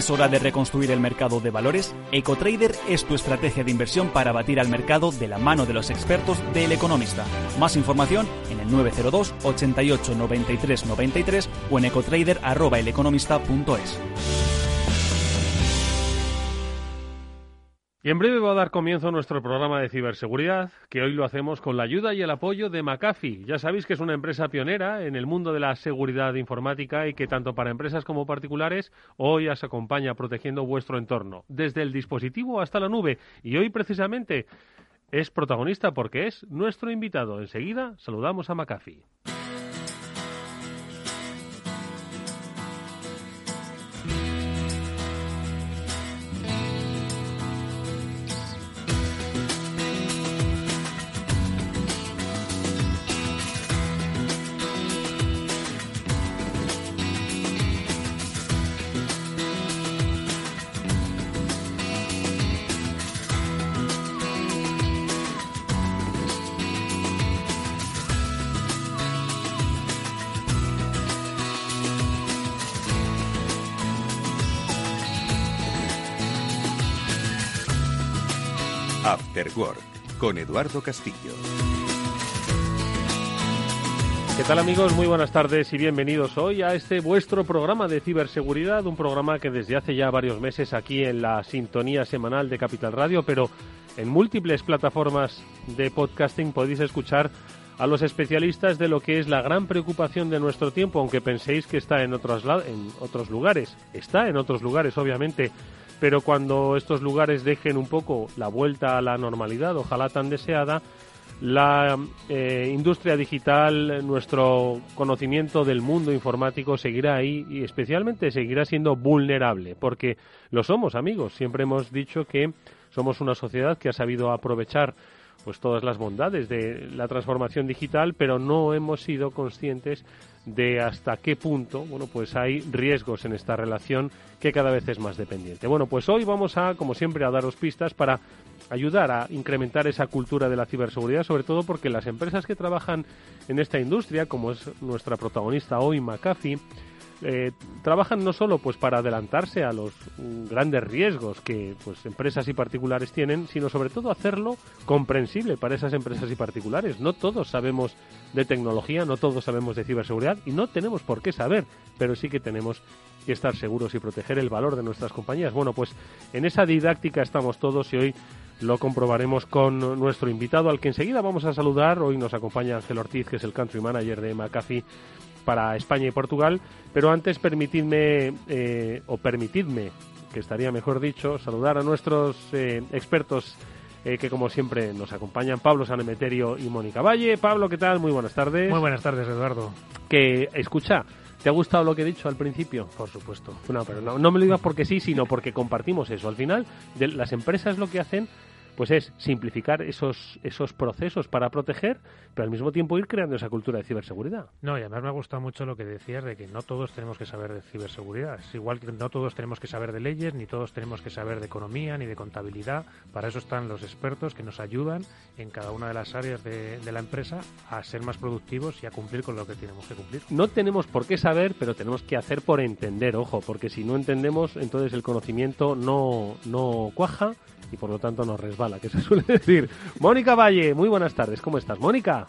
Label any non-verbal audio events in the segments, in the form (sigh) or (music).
¿Es hora de reconstruir el mercado de valores? EcoTrader es tu estrategia de inversión para batir al mercado de la mano de los expertos del Economista. Más información en el 902 88 93 93 o en ecotrader@eleconomista.es. Y en breve va a dar comienzo nuestro programa de ciberseguridad, que hoy lo hacemos con la ayuda y el apoyo de McAfee. Ya sabéis que es una empresa pionera en el mundo de la seguridad informática y que tanto para empresas como particulares hoy os acompaña protegiendo vuestro entorno, desde el dispositivo hasta la nube. Y hoy precisamente es protagonista porque es nuestro invitado. Enseguida saludamos a McAfee. After Work con Eduardo Castillo. ¿Qué tal amigos? Muy buenas tardes y bienvenidos hoy a este vuestro programa de ciberseguridad, un programa que desde hace ya varios meses aquí en la sintonía semanal de Capital Radio, pero en múltiples plataformas de podcasting podéis escuchar a los especialistas de lo que es la gran preocupación de nuestro tiempo, aunque penséis que está en otros, en otros lugares. Está en otros lugares, obviamente, pero cuando estos lugares dejen un poco la vuelta a la normalidad, ojalá tan deseada, la eh, industria digital, nuestro conocimiento del mundo informático seguirá ahí y especialmente seguirá siendo vulnerable, porque lo somos, amigos. Siempre hemos dicho que somos una sociedad que ha sabido aprovechar pues todas las bondades de la transformación digital, pero no hemos sido conscientes de hasta qué punto, bueno, pues hay riesgos en esta relación que cada vez es más dependiente. Bueno, pues hoy vamos a, como siempre, a daros pistas para ayudar a incrementar esa cultura de la ciberseguridad, sobre todo porque las empresas que trabajan en esta industria, como es nuestra protagonista hoy, McAfee, eh, trabajan no solo pues para adelantarse a los grandes riesgos que pues empresas y particulares tienen, sino sobre todo hacerlo comprensible para esas empresas y particulares. No todos sabemos de tecnología, no todos sabemos de ciberseguridad y no tenemos por qué saber, pero sí que tenemos que estar seguros y proteger el valor de nuestras compañías. Bueno, pues en esa didáctica estamos todos y hoy lo comprobaremos con nuestro invitado, al que enseguida vamos a saludar. Hoy nos acompaña Ángel Ortiz, que es el country manager de McAfee para España y Portugal. Pero antes, permitidme, eh, o permitidme, que estaría mejor dicho, saludar a nuestros eh, expertos eh, que como siempre nos acompañan, Pablo Sanemeterio y Mónica Valle. Pablo, ¿qué tal? Muy buenas tardes. Muy buenas tardes, Eduardo. Que, escucha, ¿te ha gustado lo que he dicho al principio? Por supuesto. No, pero no, no me lo digas porque sí, sino porque compartimos eso. Al final, de, las empresas lo que hacen pues es simplificar esos, esos procesos para proteger, pero al mismo tiempo ir creando esa cultura de ciberseguridad. No, y además me ha gustado mucho lo que decías de que no todos tenemos que saber de ciberseguridad. Es igual que no todos tenemos que saber de leyes, ni todos tenemos que saber de economía, ni de contabilidad. Para eso están los expertos que nos ayudan en cada una de las áreas de, de la empresa a ser más productivos y a cumplir con lo que tenemos que cumplir. No tenemos por qué saber, pero tenemos que hacer por entender, ojo, porque si no entendemos, entonces el conocimiento no, no cuaja y por lo tanto nos resbala, que se (laughs) suele decir. Mónica Valle, muy buenas tardes, ¿cómo estás? Mónica.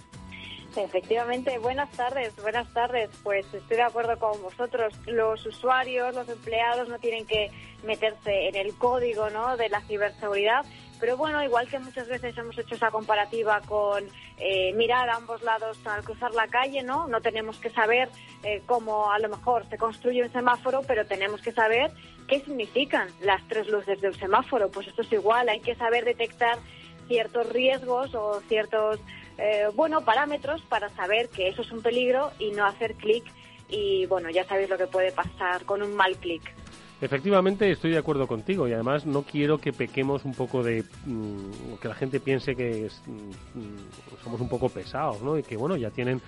Efectivamente, buenas tardes, buenas tardes. Pues estoy de acuerdo con vosotros. Los usuarios, los empleados no tienen que meterse en el código ¿no? de la ciberseguridad, pero bueno, igual que muchas veces hemos hecho esa comparativa con eh, mirar a ambos lados al cruzar la calle, ¿no? No tenemos que saber eh, cómo a lo mejor se construye un semáforo, pero tenemos que saber qué significan las tres luces de un semáforo. Pues esto es igual, hay que saber detectar ciertos riesgos o ciertos, eh, bueno, parámetros para saber que eso es un peligro y no hacer clic. Y bueno, ya sabéis lo que puede pasar con un mal clic. Efectivamente, estoy de acuerdo contigo y además no quiero que pequemos un poco de. Mm, que la gente piense que mm, somos un poco pesados, ¿no? Y que, bueno, ya tienen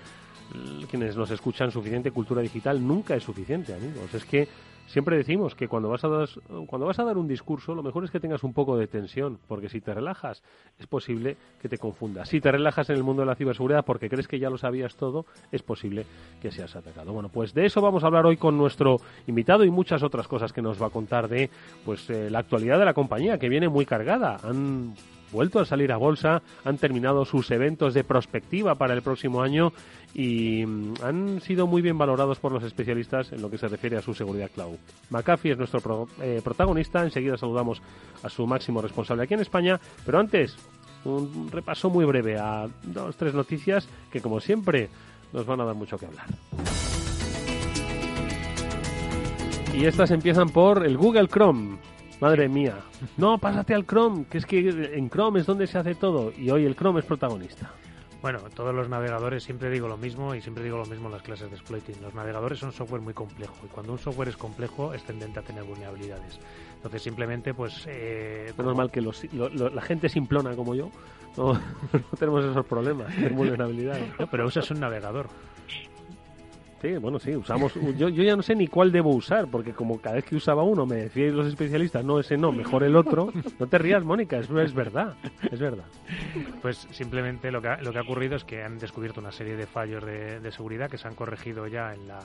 quienes nos escuchan suficiente cultura digital. Nunca es suficiente, amigos. Es que Siempre decimos que cuando vas, a dar, cuando vas a dar un discurso, lo mejor es que tengas un poco de tensión, porque si te relajas, es posible que te confundas. Si te relajas en el mundo de la ciberseguridad porque crees que ya lo sabías todo, es posible que seas atacado. Bueno, pues de eso vamos a hablar hoy con nuestro invitado y muchas otras cosas que nos va a contar de pues eh, la actualidad de la compañía, que viene muy cargada. Han vuelto a salir a bolsa, han terminado sus eventos de prospectiva para el próximo año y mm, han sido muy bien valorados por los especialistas en lo que se refiere a su seguridad cloud. McAfee es nuestro eh, protagonista, enseguida saludamos a su máximo responsable aquí en España, pero antes un repaso muy breve a dos, tres noticias que como siempre nos van a dar mucho que hablar. Y estas empiezan por el Google Chrome. Madre mía. No, pásate al Chrome, que es que en Chrome es donde se hace todo y hoy el Chrome es protagonista. Bueno, todos los navegadores siempre digo lo mismo y siempre digo lo mismo en las clases de exploiting. Los navegadores son software muy complejo y cuando un software es complejo es tendente a tener vulnerabilidades. Entonces simplemente pues... Eh, Menos mal que la gente simplona como yo no, (laughs) no tenemos esos problemas de vulnerabilidades. No, pero usas un navegador. Bueno, sí, usamos. Yo, yo ya no sé ni cuál debo usar, porque como cada vez que usaba uno me decían los especialistas, no, ese no, mejor el otro. No te rías, Mónica, eso es verdad, es verdad. Pues simplemente lo que ha, lo que ha ocurrido es que han descubierto una serie de fallos de, de seguridad que se han corregido ya en la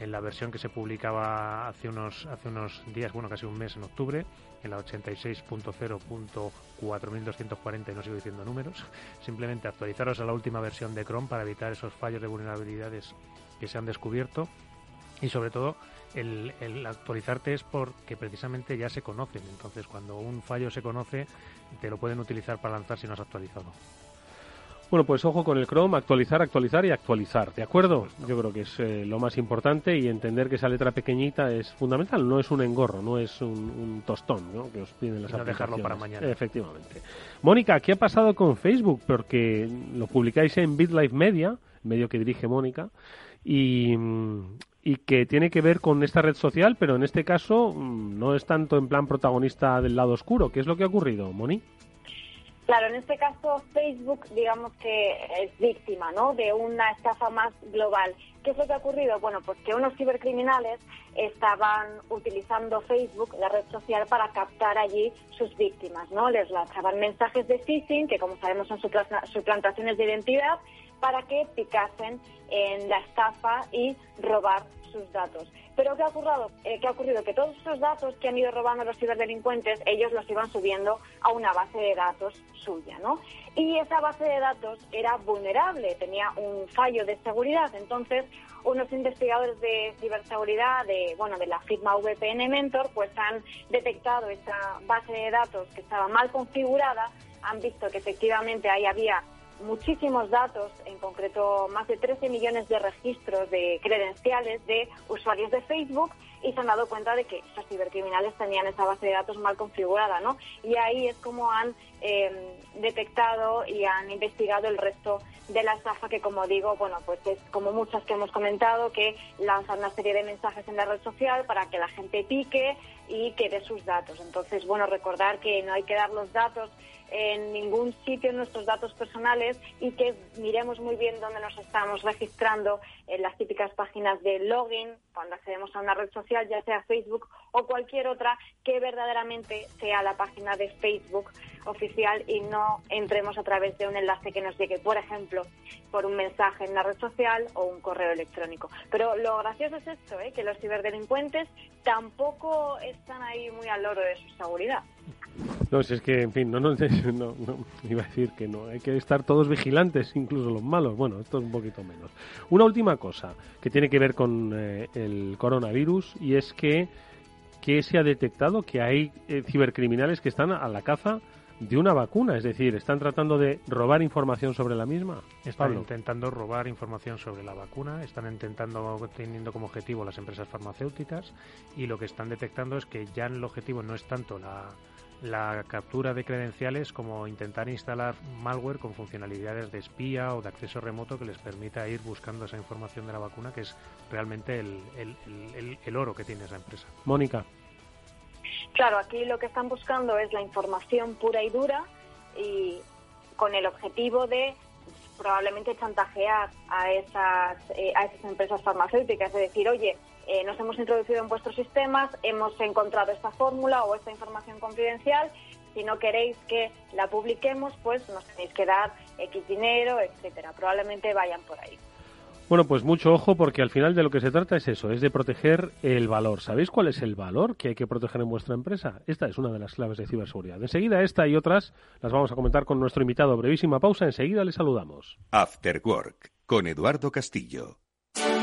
en la versión que se publicaba hace unos, hace unos días, bueno, casi un mes en octubre, en la 86.0.4240, no sigo diciendo números, simplemente actualizaros a la última versión de Chrome para evitar esos fallos de vulnerabilidades que se han descubierto y sobre todo el, el, actualizarte es porque precisamente ya se conocen. Entonces, cuando un fallo se conoce, te lo pueden utilizar para lanzar si no has actualizado. Bueno, pues ojo con el Chrome, actualizar, actualizar y actualizar, ¿de acuerdo? Yo creo que es eh, lo más importante y entender que esa letra pequeñita es fundamental, no es un engorro, no es un, un tostón ¿no? que os piden las y no dejarlo para mañana. Efectivamente. Mónica, ¿qué ha pasado con Facebook? Porque lo publicáis en BitLife Media, medio que dirige Mónica, y, que tiene que ver con esta red social, pero en este caso mm, no es tanto en plan protagonista del lado oscuro. ¿Qué es lo que ha ocurrido, Moni? Claro, en este caso Facebook, digamos que es víctima, ¿no? De una estafa más global. ¿Qué es lo que ha ocurrido? Bueno, pues que unos cibercriminales estaban utilizando Facebook, la red social, para captar allí sus víctimas, ¿no? Les lanzaban mensajes de phishing, que como sabemos son suplantaciones de identidad, para que picasen en la estafa y robar sus datos. Pero ¿qué ha ocurrido? Eh, ¿qué ha ocurrido? Que todos esos datos que han ido robando los ciberdelincuentes, ellos los iban subiendo a una base de datos suya, ¿no? Y esa base de datos era vulnerable, tenía un fallo de seguridad. Entonces, unos investigadores de ciberseguridad de, bueno, de la firma VPN Mentor, pues han detectado esa base de datos que estaba mal configurada, han visto que efectivamente ahí había muchísimos datos, en concreto más de 13 millones de registros de credenciales de usuarios de Facebook y se han dado cuenta de que estos cibercriminales tenían esa base de datos mal configurada, ¿no? Y ahí es como han eh, detectado y han investigado el resto de la estafa que, como digo, bueno, pues es como muchas que hemos comentado, que lanzan una serie de mensajes en la red social para que la gente pique y que dé sus datos. Entonces, bueno, recordar que no hay que dar los datos en ningún sitio nuestros datos personales y que miremos muy bien dónde nos estamos registrando en las típicas páginas de login cuando accedemos a una red social, ya sea Facebook o cualquier otra, que verdaderamente sea la página de Facebook oficial y no entremos a través de un enlace que nos llegue, por ejemplo, por un mensaje en la red social o un correo electrónico. Pero lo gracioso es esto, ¿eh? que los ciberdelincuentes tampoco están ahí muy al loro de su seguridad. No, si es que, en fin, no, no, (laughs) no, no, iba a decir que no, hay que estar todos vigilantes, incluso los malos. Bueno, esto es un poquito menos. Una última cosa que tiene que ver con eh, el coronavirus y es que, que se ha detectado que hay eh, cibercriminales que están a la caza de una vacuna, es decir, están tratando de robar información sobre la misma. Están Pablo. intentando robar información sobre la vacuna, están intentando teniendo como objetivo las empresas farmacéuticas y lo que están detectando es que ya el objetivo no es tanto la, la captura de credenciales como intentar instalar malware con funcionalidades de espía o de acceso remoto que les permita ir buscando esa información de la vacuna, que es realmente el, el, el, el oro que tiene esa empresa. Mónica. Claro, aquí lo que están buscando es la información pura y dura y con el objetivo de probablemente chantajear a esas, eh, a esas empresas farmacéuticas, es decir, oye, eh, nos hemos introducido en vuestros sistemas, hemos encontrado esta fórmula o esta información confidencial, si no queréis que la publiquemos, pues nos tenéis que dar X dinero, etcétera. Probablemente vayan por ahí. Bueno, pues mucho ojo porque al final de lo que se trata es eso, es de proteger el valor. ¿Sabéis cuál es el valor que hay que proteger en vuestra empresa? Esta es una de las claves de ciberseguridad. Enseguida esta y otras las vamos a comentar con nuestro invitado. Brevísima pausa, enseguida le saludamos. After Work con Eduardo Castillo.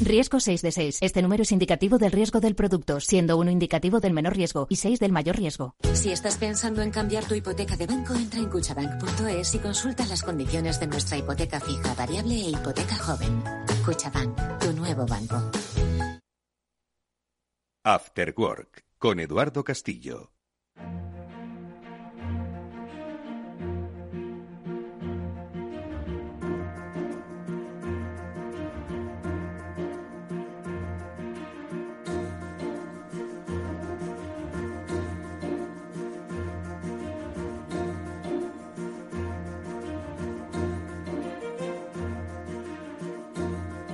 Riesgo 6 de 6. Este número es indicativo del riesgo del producto, siendo uno indicativo del menor riesgo y 6 del mayor riesgo. Si estás pensando en cambiar tu hipoteca de banco, entra en cuchabank.es y consulta las condiciones de nuestra hipoteca fija, variable e hipoteca joven. Cuchabank, tu nuevo banco. After Work con Eduardo Castillo.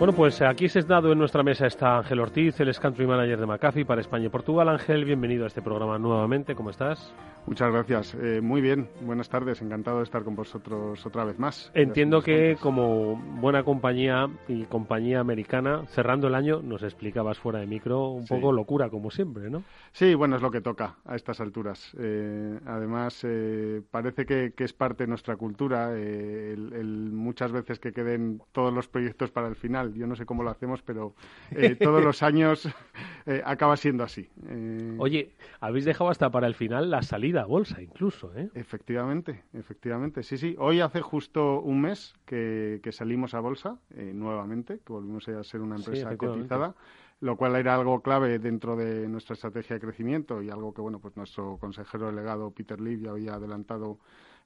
Bueno, pues aquí sentado en nuestra mesa está Ángel Ortiz, el Country Manager de McAfee para España y Portugal. Ángel, bienvenido a este programa nuevamente. ¿Cómo estás? Muchas gracias. Eh, muy bien, buenas tardes. Encantado de estar con vosotros otra vez más. Entiendo que como buena compañía y compañía americana, cerrando el año, nos explicabas fuera de micro un poco locura, como siempre, ¿no? Sí, bueno, es lo que toca a estas alturas. Eh, además, eh, parece que, es parte de nuestra cultura el, muchas veces que queden todos los proyectos para el final. Yo no sé cómo lo hacemos, pero todos los (laughs) años acaba siendo así. Oye, habéis dejado hasta para el final la salida a bolsa incluso, ¿eh? Efectivamente, efectivamente, sí, sí. Hoy hace justo un mes que, salimos a bolsa eh, nuevamente, que volvimos a ser una empresa cotizada, lo cual era algo clave dentro de nuestra estrategia de crecimiento y algo que, bueno, pues nuestro consejero delegado Peter Lee ya había adelantado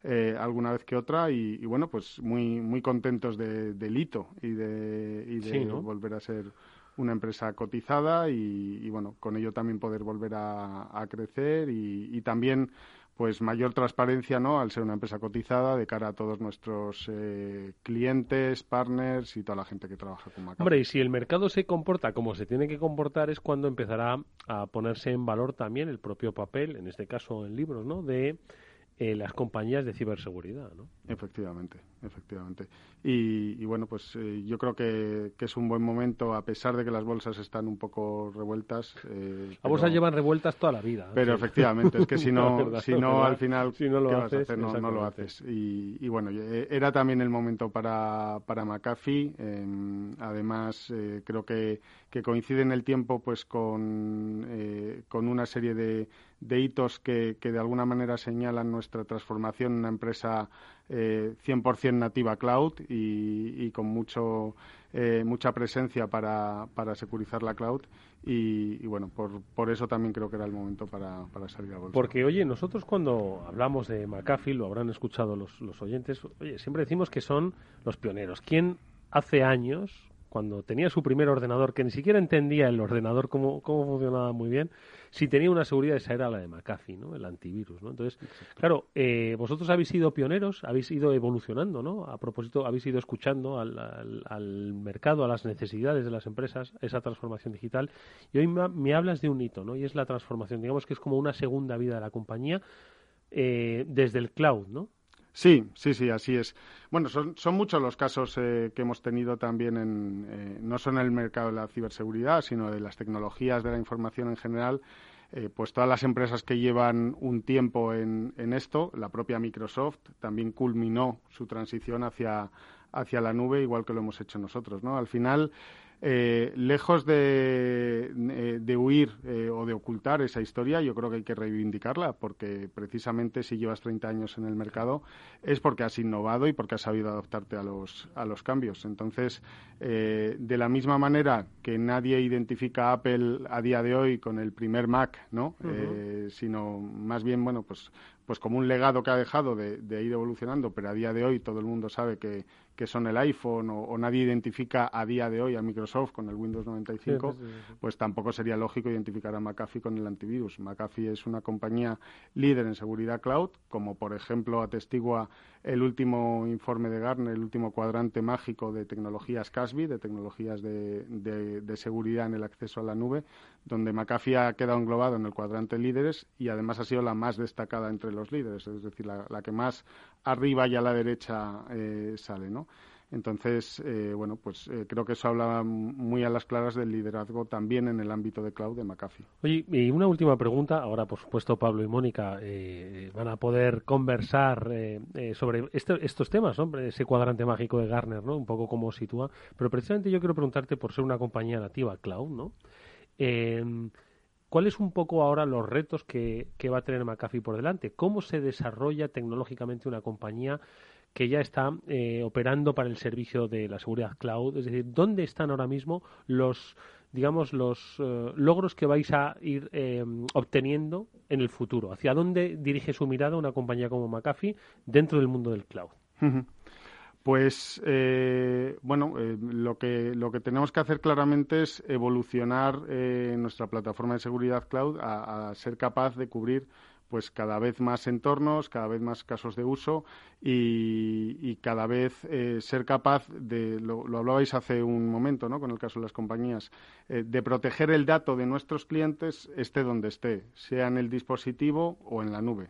eh, alguna vez que otra y, bueno, pues muy muy contentos de, del hito y de, y de volver a ser una empresa cotizada y, bueno, con ello también poder volver a, crecer y, también pues mayor transparencia, ¿no? Al ser una empresa cotizada de cara a todos nuestros eh, clientes, partners y toda la gente que trabaja con Macao. Hombre, y si el mercado se comporta como se tiene que comportar es cuando empezará a ponerse en valor también el propio papel, en este caso en libros, ¿no? De eh, las compañías de ciberseguridad, ¿no? Efectivamente, efectivamente. Y, bueno, pues eh, yo creo que, es un buen momento, a pesar de que las bolsas están un poco revueltas. Eh, las bolsas llevan revueltas toda la vida. Pero efectivamente, es que si (laughs) no, si no al final, si no lo haces, No, lo haces. Y, bueno, era también el momento para, para McAfee. Em, además, creo que, que coincide en el tiempo pues con, con una serie de de hitos que, que, de alguna manera señalan nuestra transformación en una empresa eh, 100% nativa cloud y, con mucho, eh, mucha presencia para, para securizar la cloud. Y, bueno, por, por, eso también creo que era el momento para, para, salir a bolsa. Porque, oye, nosotros cuando hablamos de McAfee, lo habrán escuchado los, los oyentes, oye, siempre decimos que son los pioneros. ¿Quién hace años cuando tenía su primer ordenador, que ni siquiera entendía el ordenador cómo, cómo funcionaba muy bien, si tenía una seguridad, esa era la de McAfee, ¿no? El antivirus, ¿no? Entonces, claro, eh, vosotros habéis sido pioneros, habéis ido evolucionando, ¿no? A propósito, habéis ido escuchando al, al, mercado, a las necesidades de las empresas, esa transformación digital. Y hoy me, hablas de un hito, ¿no? Y es la transformación, digamos que es como una segunda vida de la compañía eh, desde el cloud, ¿no? Sí, sí, sí, así es. Bueno, son, son muchos los casos eh, que hemos tenido también en, eh, no solo en el mercado de la ciberseguridad, sino de las tecnologías de la información en general. Eh, pues todas las empresas que llevan un tiempo en, en, esto, la propia Microsoft también culminó su transición hacia, hacia la nube, igual que lo hemos hecho nosotros, ¿no? Al final, eh, lejos de, eh, de huir eh, o de ocultar esa historia, yo creo que hay que reivindicarla, porque precisamente si llevas 30 años en el mercado es porque has innovado y porque has sabido adaptarte a los, a los cambios. Entonces, de la misma manera que nadie identifica a Apple a día de hoy con el primer Mac, ¿no? sino más bien, bueno, pues pues como un legado que ha dejado de, ir evolucionando, pero a día de hoy todo el mundo sabe que, son el iPhone o, nadie identifica a día de hoy a Microsoft con el Windows 95, pues tampoco sería lógico identificar a McAfee con el antivirus. McAfee es una compañía líder en seguridad cloud, como por ejemplo atestigua el último informe de Gartner, el último cuadrante mágico de tecnologías CASBI, de tecnologías de, de, seguridad en el acceso a la nube, donde McAfee ha quedado englobado en el cuadrante líderes y además ha sido la más destacada entre los líderes, es decir, la, la que más arriba y a la derecha eh, sale, ¿no? Entonces, eh, bueno, pues eh, creo que eso habla muy a las claras del liderazgo también en el ámbito de cloud de McAfee. Oye, y una última pregunta. Ahora, por supuesto, Pablo y Mónica eh, van a poder conversar sobre este, estos temas, ¿no? Ese cuadrante mágico de Garner, ¿no? Un poco cómo sitúa. Pero precisamente yo quiero preguntarte por ser una compañía nativa cloud, ¿no? ¿Cuáles un poco ahora los retos que, que va a tener McAfee por delante? ¿Cómo se desarrolla tecnológicamente una compañía que ya está eh, operando para el servicio de la seguridad cloud. Es decir, ¿dónde están ahora mismo los digamos, los eh, logros que vais a ir eh, obteniendo en el futuro? ¿Hacia dónde dirige su mirada una compañía como McAfee dentro del mundo del cloud? Pues bueno, lo que lo que tenemos que hacer claramente es evolucionar nuestra plataforma de seguridad cloud a, ser capaz de cubrir pues cada vez más entornos, cada vez más casos de uso y, cada vez eh, ser capaz de, lo, hablabais hace un momento, ¿no? Con el caso de las compañías, eh, de proteger el dato de nuestros clientes esté donde esté, sea en el dispositivo o en la nube.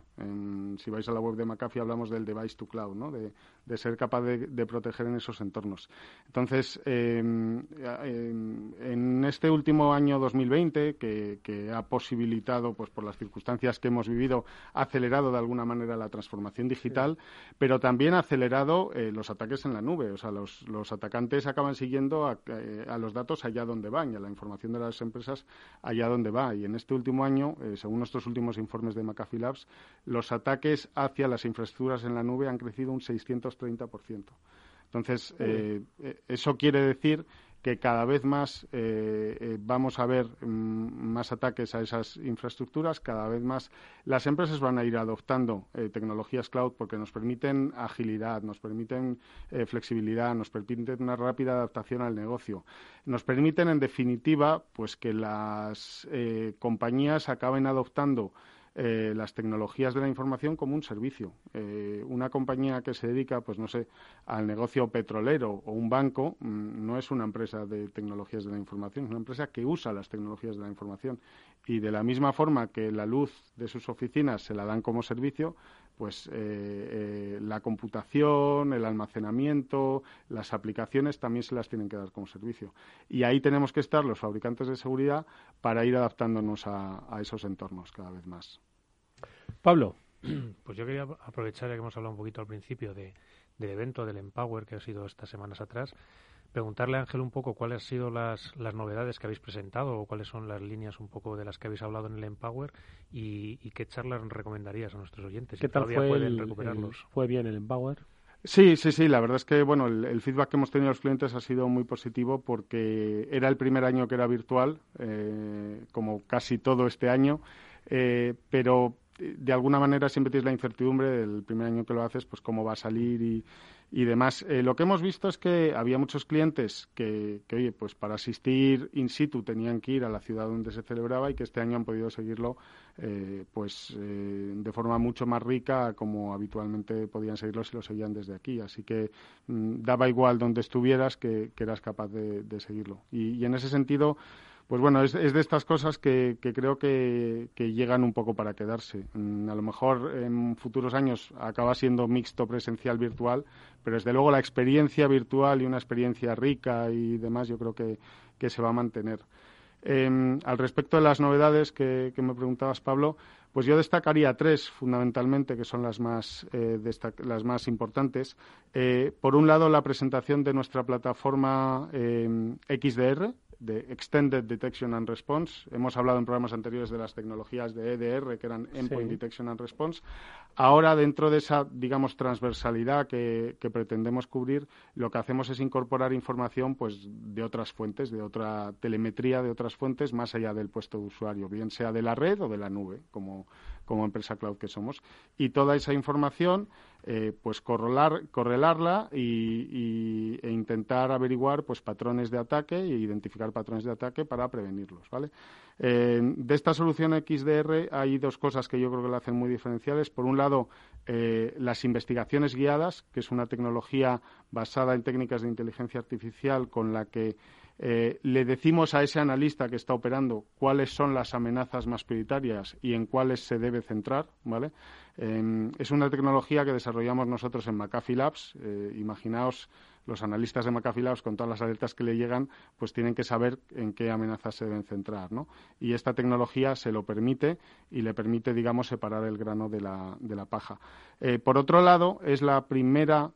si vais a la web de McAfee hablamos del device to cloud, ¿no? De, ser capaz de, proteger en esos entornos. Entonces, em, em, en este último año 2020, que, que ha posibilitado, pues por las circunstancias que hemos vivido, ha acelerado de alguna manera la transformación digital, pero también ha acelerado eh, los ataques en la nube. O sea, los, atacantes acaban siguiendo eh, a, los datos allá donde van y a la información de las empresas allá donde va. Y en este último año, eh, según nuestros últimos informes de McAfee Labs, los ataques hacia las infraestructuras en la nube han crecido un 630%. Entonces, eso quiere decir que cada vez más eh, eh, vamos a ver mm, más ataques a esas infraestructuras, cada vez más las empresas van a ir adoptando eh, tecnologías cloud porque nos permiten agilidad, nos permiten flexibilidad, nos permiten una rápida adaptación al negocio, nos permiten, en definitiva, pues que las compañías acaben adoptando eh, las tecnologías de la información como un servicio. Eh, una compañía que se dedica, pues no sé, al negocio petrolero o un banco mm, no es una empresa de tecnologías de la información, es una empresa que usa las tecnologías de la información. Y de la misma forma que la luz de sus oficinas se la dan como servicio, pues eh, la computación, el almacenamiento, las aplicaciones también se las tienen que dar como servicio. Y ahí tenemos que estar los fabricantes de seguridad para ir adaptándonos a esos entornos cada vez más. Pablo. (clears throat) Pues yo quería aprovechar, ya que hemos hablado un poquito al principio de, del evento del Empower que ha sido estas semanas atrás, preguntarle a Ángel un poco cuáles han sido las, las novedades que habéis presentado o cuáles son las líneas un poco de las que habéis hablado en el Empower y, qué charlas recomendarías a nuestros oyentes. ¿Qué tal fue el, recuperarlos? ¿Fue bien el Empower? Sí, sí, sí. La verdad es que bueno, el, feedback que hemos tenido los clientes ha sido muy positivo porque era el primer año que era virtual, eh, como casi todo este año, eh, pero de alguna manera siempre tienes la incertidumbre del primer año que lo haces, pues cómo va a salir y, y demás. Eh, lo que hemos visto es que había muchos clientes que, que, oye, pues para asistir in situ tenían que ir a la ciudad donde se celebraba y que este año han podido seguirlo eh, pues eh, de forma mucho más rica como habitualmente podían seguirlo si lo seguían desde aquí. Así que mm, daba igual donde estuvieras que, eras capaz de, seguirlo. y en ese sentido pues bueno, es, de estas cosas que, creo que, llegan un poco para quedarse. Mm, a lo mejor en futuros años acaba siendo mixto presencial virtual, pero desde luego la experiencia virtual y una experiencia rica y demás yo creo que, se va a mantener. Em, al respecto de las novedades que, me preguntabas, Pablo, pues yo destacaría tres fundamentalmente, que son las más, eh, las más importantes. Eh, por un lado, la presentación de nuestra plataforma em, XDR, de Extended Detection and Response. Hemos hablado en programas anteriores de las tecnologías de EDR, que eran Endpoint Detection and Response. Ahora, dentro de esa, digamos, transversalidad que, pretendemos cubrir, lo que hacemos es incorporar información pues, de otras fuentes, de otra telemetría de otras fuentes, más allá del puesto de usuario, bien sea de la red o de la nube, como, como empresa cloud que somos. Y toda esa información eh, pues correlar, correlarla y, e intentar averiguar pues patrones de ataque e identificar patrones de ataque para prevenirlos, ¿vale? De esta solución XDR hay dos cosas que yo creo que la hacen muy diferenciales. Por un lado, eh, las investigaciones guiadas, que es una tecnología basada en técnicas de inteligencia artificial con la que eh, le decimos a ese analista que está operando cuáles son las amenazas más prioritarias y en cuáles se debe centrar, ¿vale? Es una tecnología que desarrollamos nosotros en McAfee Labs. Eh, imaginaos los analistas de McAfee Labs, con todas las alertas que le llegan, pues tienen que saber en qué amenazas se deben centrar, ¿no? Y esta tecnología se lo permite y le permite, digamos, separar el grano de la, de la paja. Eh, por otro lado, es la primera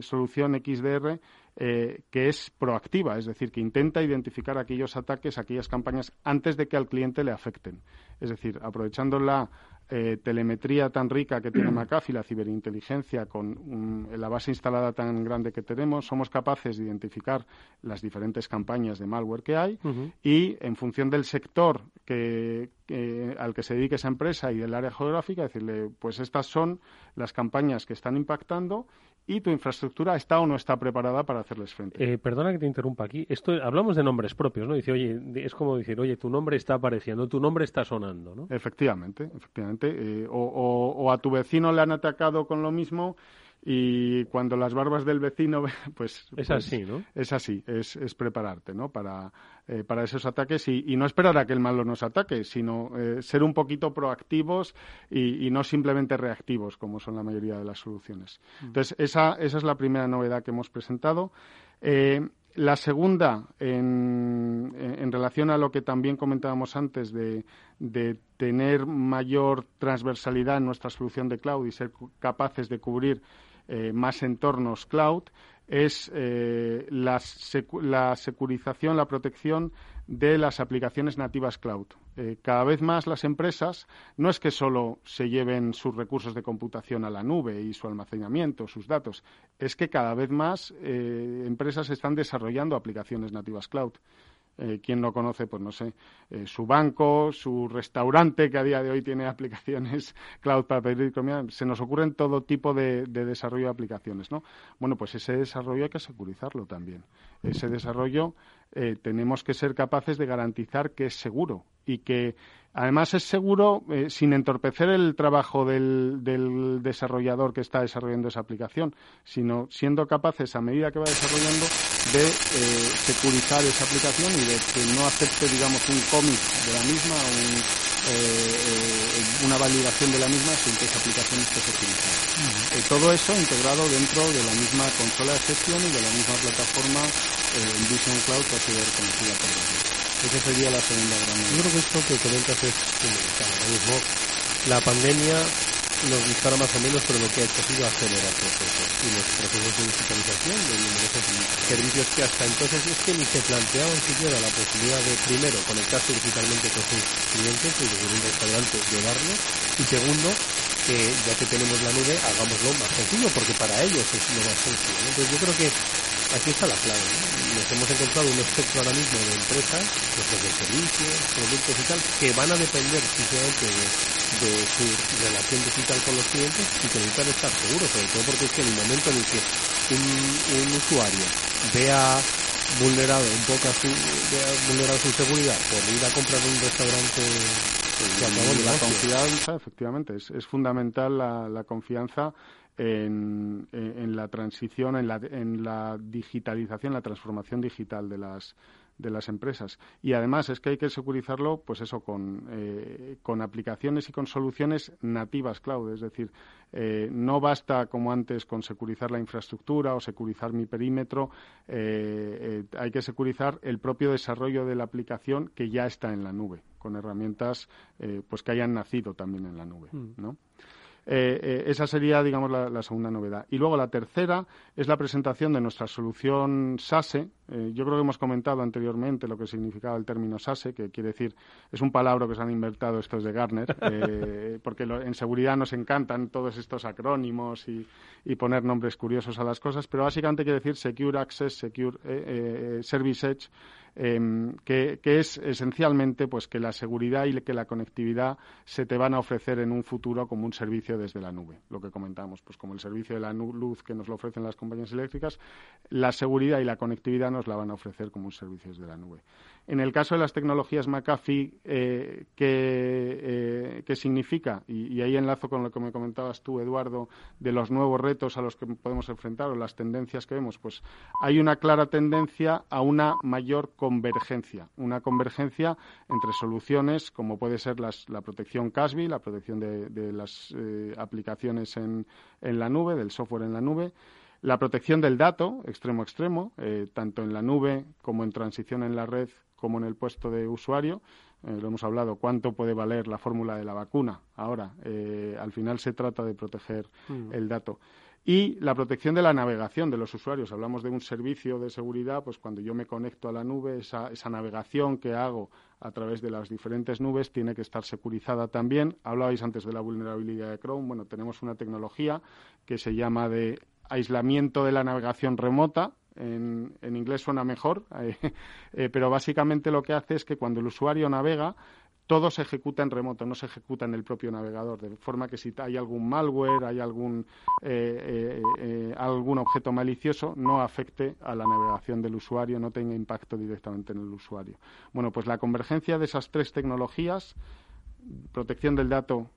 solución XDR eh, que es proactiva, es decir, que intenta identificar aquellos ataques, aquellas campañas antes de que al cliente le afecten. Es decir, aprovechando la eh, telemetría tan rica que tiene McAfee, la ciberinteligencia, con la base instalada tan grande que tenemos, somos capaces de identificar las diferentes campañas de malware que hay y, en función del sector que, al que se dedique esa empresa y del área geográfica, decirle, pues estas son las campañas que están impactando y tu infraestructura está o no está preparada para hacerles frente. Eh, perdona que te interrumpa aquí. Esto hablamos de nombres propios, ¿no? Dice, oye, es como decir, oye, tu nombre está apareciendo, tu nombre está sonando, ¿no? Efectivamente, efectivamente. Eh, o, a tu vecino le han atacado con lo mismo y cuando las barbas del vecino, (laughs) pues... Es pues así, ¿no? Es así, es, es prepararte, ¿no? Para, eh, para esos ataques y, no esperar a que el malo nos ataque, sino eh, ser un poquito proactivos y, no simplemente reactivos, como son la mayoría de las soluciones. Mm. Entonces, esa, esa es la primera novedad que hemos presentado. Eh, la segunda, en, en, relación a lo que también comentábamos antes de, de, tener mayor transversalidad en nuestra solución de cloud y ser capaces de cubrir más entornos cloud es eh, la, securización, la protección de las aplicaciones nativas cloud. Eh, cada vez más las empresas no es que solo se lleven sus recursos de computación a la nube y su almacenamiento, sus datos, es que cada vez más empresas están desarrollando aplicaciones nativas cloud. Eh, ¿Quién no conoce, pues no sé, eh, su banco, su restaurante que a día de hoy tiene aplicaciones (laughs) cloud para pedir comida? Se nos ocurren todo tipo de, desarrollo de aplicaciones, ¿no? Bueno, pues ese desarrollo hay que securizarlo también. Ese desarrollo eh, tenemos que ser capaces de garantizar que es seguro y que Además, es seguro eh, sin entorpecer el trabajo del, desarrollador que está desarrollando esa aplicación, sino siendo capaces, a medida que va desarrollando, de eh, securizar esa aplicación y de que no acepte, digamos, un cómic de la misma o eh, una validación de la misma sin que esa aplicación esté securizada. todo eso integrado dentro de la misma consola de gestión y de la misma plataforma Vision Cloud que ha sido reconocida por nosotros. Esa sería la segunda gran Yo creo que esto que comentas es fundamental. Ahora mismo la pandemia nos dispara más o menos, pero lo que ha hecho ha sido acelerar procesos y los procesos de digitalización de numerosos servicios que hasta entonces es que ni se planteaban siquiera la posibilidad de, primero, conectarse digitalmente con sus clientes y desde un restaurante llevarlos y segundo, que ya que tenemos la nube, hagámoslo más sencillo, porque para ellos es lo más sencillo. Entonces yo creo que aquí está la clave. Nos hemos encontrado un espectro ahora mismo de empresas, pues de servicios, productos y tal, que van a depender simplemente de, su relación digital con los clientes y que necesitan estar seguros, sobre todo porque es que en el momento en el que un, usuario vea vulnerado un poco a su, vulnerado su seguridad por ir a comprar un restaurante pues, la confianza, efectivamente, es, es fundamental la, la confianza en, en, la transición, en la, en la digitalización, la transformación digital de las, de las empresas. Y además es que hay que securizarlo, pues eso, con, eh, con aplicaciones y con soluciones nativas cloud. Es decir, eh, no basta como antes con securizar la infraestructura o securizar mi perímetro. Eh, hay que securizar el propio desarrollo de la aplicación que ya está en la nube, con herramientas pues que hayan nacido también en la nube, mm. Eh, eh, esa sería, digamos, la, segunda novedad. Y luego la tercera es la presentación de nuestra solución SASE. Eh, yo creo que hemos comentado anteriormente lo que significaba el término SASE, que quiere decir, es un palabra que se han inventado estos de Gartner, (laughs) porque en seguridad nos encantan todos estos acrónimos y, poner nombres curiosos a las cosas, pero básicamente quiere decir Secure Access, Secure Service Edge, Em, que, es esencialmente pues que la seguridad y que la conectividad se te van a ofrecer en un futuro como un servicio desde la nube, lo que comentamos, pues como el servicio de la luz que nos lo ofrecen las compañías eléctricas, la seguridad y la conectividad nos la van a ofrecer como un servicio desde la nube. En el caso de las tecnologías McAfee, eh, ¿qué, eh, significa? Y, ahí enlazo con lo que me comentabas tú, Eduardo, de los nuevos retos a los que podemos enfrentar o las tendencias que vemos. Pues hay una clara tendencia a una mayor convergencia, una convergencia entre soluciones como puede ser la protección CASBI, la protección de, las eh, aplicaciones en, en la nube, del software en la nube, la protección del dato, extremo extremo, tanto en la nube como en transición en la red como en el puesto de usuario. Eh, lo hemos hablado, cuánto puede valer la fórmula de la vacuna. Ahora, eh, al final se trata de proteger mm. el dato. Y la protección de la navegación de los usuarios. Hablamos de un servicio de seguridad, pues cuando yo me conecto a la nube, esa, esa navegación que hago a través de las diferentes nubes tiene que estar securizada también. Hablabais antes de la vulnerabilidad de Chrome. Bueno, tenemos una tecnología que se llama de aislamiento de la navegación remota. En, inglés suena mejor, (laughs) eh, pero básicamente lo que hace es que cuando el usuario navega, todo se ejecuta en remoto, no se ejecuta en el propio navegador, de forma que si hay algún malware, hay algún, eh, eh, algún objeto malicioso, no afecte a la navegación del usuario, no tenga impacto directamente en el usuario. Bueno, pues la convergencia de esas tres tecnologías, protección del dato,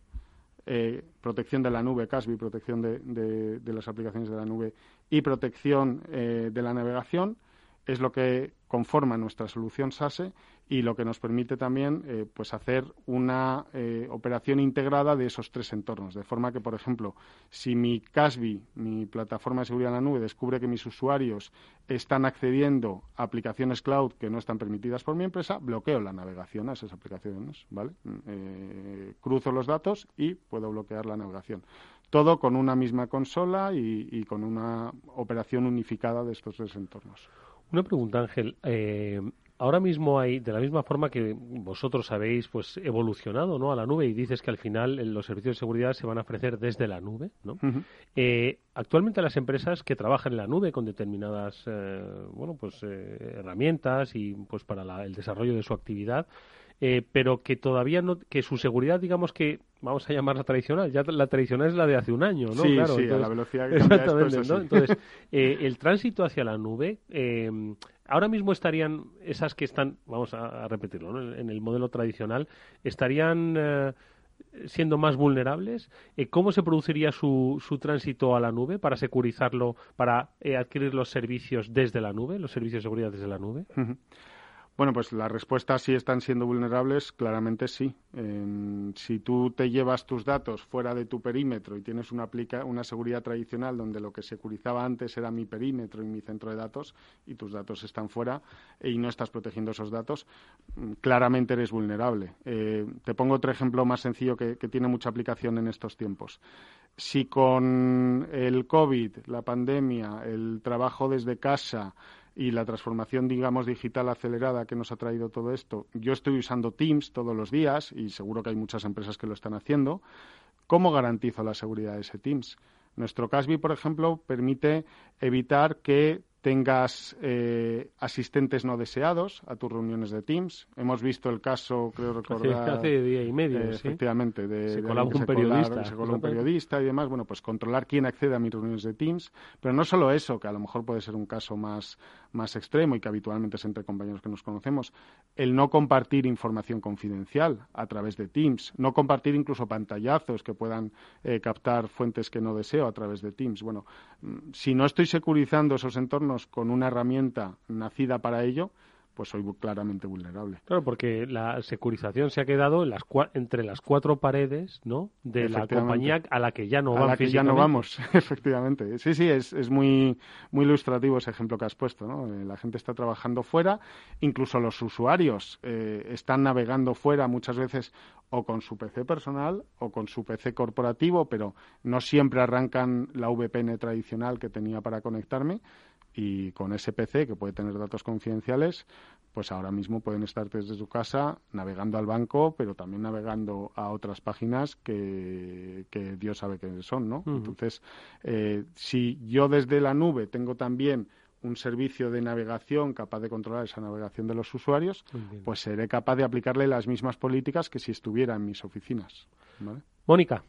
protección de la nube, CASB, protección de, las aplicaciones de la nube y protección de la navegación, es lo que conforma nuestra solución SASE y lo que nos permite también eh, pues hacer una eh, operación integrada de esos tres entornos. De forma que, por ejemplo, si mi CASBI, mi plataforma de seguridad en la nube, descubre que mis usuarios están accediendo a aplicaciones cloud que no están permitidas por mi empresa, bloqueo la navegación a esas aplicaciones, ¿vale? Eh, cruzo los datos y puedo bloquear la navegación. Todo con una misma consola y con una operación unificada de estos tres entornos. Una pregunta, Ángel. Eh, ahora mismo hay, de la misma forma que vosotros habéis pues evolucionado ¿no? a la nube y dices que al final eh, los servicios de seguridad se van a ofrecer desde la nube, ¿no? Eh, actualmente las empresas que trabajan en la nube con determinadas bueno pues herramientas y pues para el desarrollo de su actividad pero que todavía no que su seguridad digamos que vamos a llamarla tradicional. Ya la tradicional es la de hace un año, ¿no? Sí, sí, a la velocidad que Exactamente, ¿no? Entonces, eh, (laughs) el tránsito hacia la nube, eh, ahora mismo estarían esas que están, vamos a, repetirlo, ¿no? en el modelo tradicional, estarían eh, siendo más vulnerables. ¿Cómo se produciría su, su tránsito a la nube para securizarlo, para adquirir los servicios desde la nube, los servicios de seguridad desde la nube? Bueno, pues la respuesta si están siendo vulnerables, claramente sí. si tú te llevas tus datos fuera de tu perímetro y tienes una, una seguridad tradicional donde lo que securizaba antes era mi perímetro y mi centro de datos y tus datos están fuera y no estás protegiendo esos datos, mm, claramente eres vulnerable. Eh, te pongo otro ejemplo más sencillo que tiene mucha aplicación en estos tiempos. Si con el COVID, la pandemia, el trabajo desde casa, y la transformación, digamos, digital acelerada que nos ha traído todo esto. Yo estoy usando Teams todos los días y seguro que hay muchas empresas que lo están haciendo. ¿Cómo garantizo la seguridad de ese Teams? Nuestro CASBI, por ejemplo, permite evitar que tengas eh, asistentes no deseados a tus reuniones de Teams. Hemos visto el caso, creo recordar... (laughs) Hace, día y medio, eh, Efectivamente. De, se colaba un periodista. se coló un periodista y demás. Bueno, pues controlar quién accede a mis reuniones de Teams. Pero no solo eso, que a lo mejor puede ser un caso más, más extremo y que habitualmente es entre compañeros que nos conocemos. El no compartir información confidencial a través de Teams. No compartir incluso pantallazos que puedan eh, captar fuentes que no deseo a través de Teams. Bueno, mm, si no estoy securizando esos entornos con una herramienta nacida para ello, pues soy claramente vulnerable. Claro, porque la securización se ha quedado entre las cuatro paredes, ¿no? De la compañía a la que ya no vamos. A la que ya no vamos, (laughs) efectivamente. Sí, sí, es, es muy, muy ilustrativo ese ejemplo que has puesto, ¿no? Eh, la gente está trabajando fuera, incluso los usuarios eh, están navegando fuera muchas veces o con su PC personal o con su PC corporativo, pero no siempre arrancan la VPN tradicional que tenía para conectarme y con ese PC que puede tener datos confidenciales, pues ahora mismo pueden estar desde su casa navegando al banco, pero también navegando a otras páginas que, Dios sabe que son, ¿no? Entonces, eh, si yo desde la nube tengo también un servicio de navegación capaz de controlar esa navegación de los usuarios, pues seré capaz de aplicarle las mismas políticas que si estuviera en mis oficinas. Mónica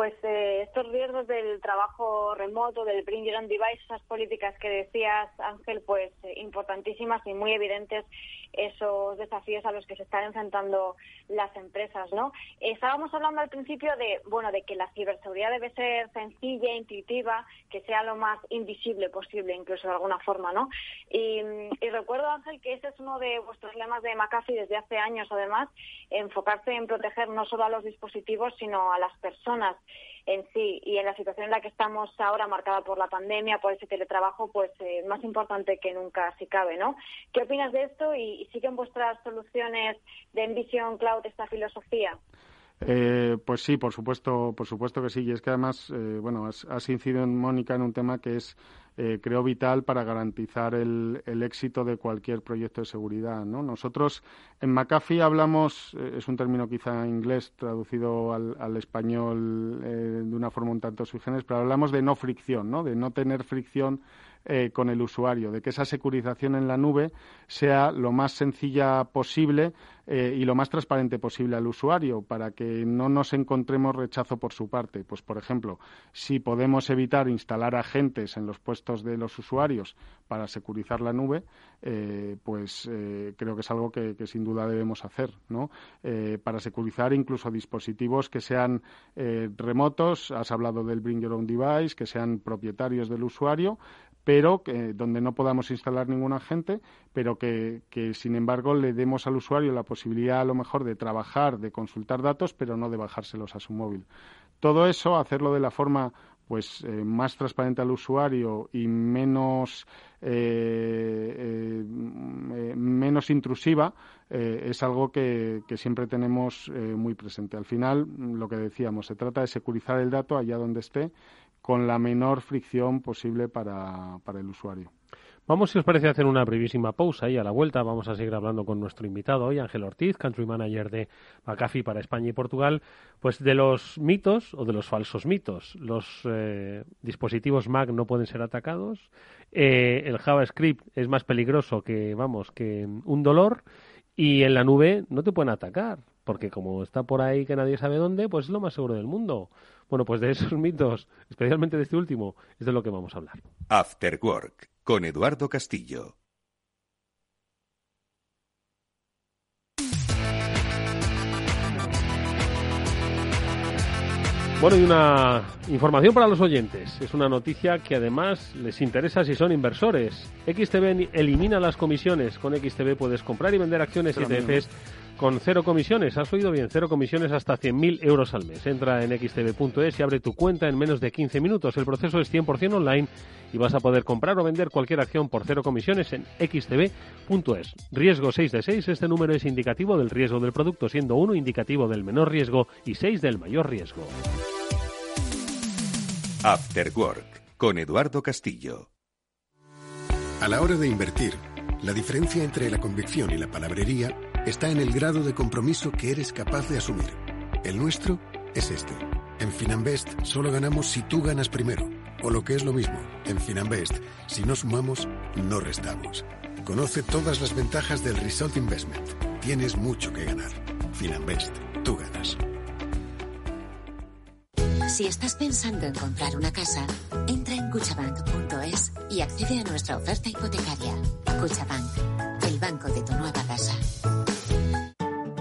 pues eh, estos riesgos del trabajo remoto, del bring your own device, esas políticas que decías, Ángel, pues eh, importantísimas y muy evidentes esos desafíos a los que se están enfrentando las empresas, ¿no? Estábamos hablando al principio de, bueno, de que la ciberseguridad debe ser sencilla, intuitiva, que sea lo más invisible posible, incluso de alguna forma, ¿no? Y, recuerdo, Ángel, que ese es uno de vuestros lemas de McAfee desde hace años, además, enfocarse en proteger no solo a los dispositivos, sino a las personas en sí y en la situación en la que estamos ahora marcada por la pandemia, por ese teletrabajo, pues eh, más importante que nunca si cabe, ¿no? ¿Qué opinas de esto y, siguen vuestras soluciones de Envision Cloud esta filosofía? Eh, pues sí, por supuesto, por supuesto que sí. Y es que además, eh, bueno, has, has, incidido en Mónica en un tema que es eh, creo vital para garantizar el, éxito de cualquier proyecto de seguridad. ¿no? Nosotros en McAfee hablamos, eh, es un término quizá inglés traducido al, español eh, de una forma un tanto sui pero hablamos de no fricción, ¿no? de no tener fricción eh, con el usuario, de que esa securización en la nube sea lo más sencilla posible eh, y lo más transparente posible al usuario para que no nos encontremos rechazo por su parte. Pues, por ejemplo, si podemos evitar instalar agentes en los puestos de los usuarios para securizar la nube, eh, pues creo que es algo que, sin duda debemos hacer, ¿no? para securizar incluso dispositivos que sean remotos, has hablado del Bring Your Own Device, que sean propietarios del usuario, pero que, donde no podamos instalar ningún agente, pero que, sin embargo le demos al usuario la posibilidad a lo mejor de trabajar, de consultar datos, pero no de bajárselos a su móvil. Todo eso, hacerlo de la forma pues eh, más transparente al usuario y menos eh, eh, menos intrusiva es algo que, que siempre tenemos muy presente. Al final, lo que decíamos, se trata de securizar el dato allá donde esté con la menor fricción posible para, para el usuario. Vamos, si os parece, a hacer una brevísima pausa y a la vuelta vamos a seguir hablando con nuestro invitado hoy, Ángel Ortiz, Country Manager de McAfee para España y Portugal, pues de los mitos o de los falsos mitos. Los eh, dispositivos Mac no pueden ser atacados, eh, el JavaScript es más peligroso que, vamos, que un dolor y en la nube no te pueden atacar, porque como está por ahí que nadie sabe dónde, pues es lo más seguro del mundo. Bueno, pues de esos (laughs) mitos, especialmente de este último, es de lo que vamos a hablar. After Work, con Eduardo Castillo. Bueno, y una información para los oyentes. Es una noticia que además les interesa si son inversores. XTB elimina las comisiones. Con XTB puedes comprar y vender acciones y ETFs con cero comisiones. Has oído bien, cero comisiones hasta 100.000 euros al mes. Entra en xtb.es y abre tu cuenta en menos de 15 minutos. El proceso es 100% online y vas a poder comprar o vender cualquier acción por cero comisiones en xtb.es. Riesgo 6 de 6. Este número es indicativo del riesgo del producto, siendo 1 indicativo del menor riesgo y 6 del mayor riesgo. After Work con Eduardo Castillo. A la hora de invertir, la diferencia entre la convicción y la palabrería está en el grado de compromiso que eres capaz de asumir. El nuestro es este. En Finanbest solo ganamos si tú ganas primero. O lo que es lo mismo, en Finanbest, si no sumamos, no restamos. Conoce todas las ventajas del Result Investment. Tienes mucho que ganar. Finanbest, tú ganas. Si estás pensando en comprar una casa, entra en cuchabank.es y accede a nuestra oferta hipotecaria. Cuchabank, el banco de tu nueva casa.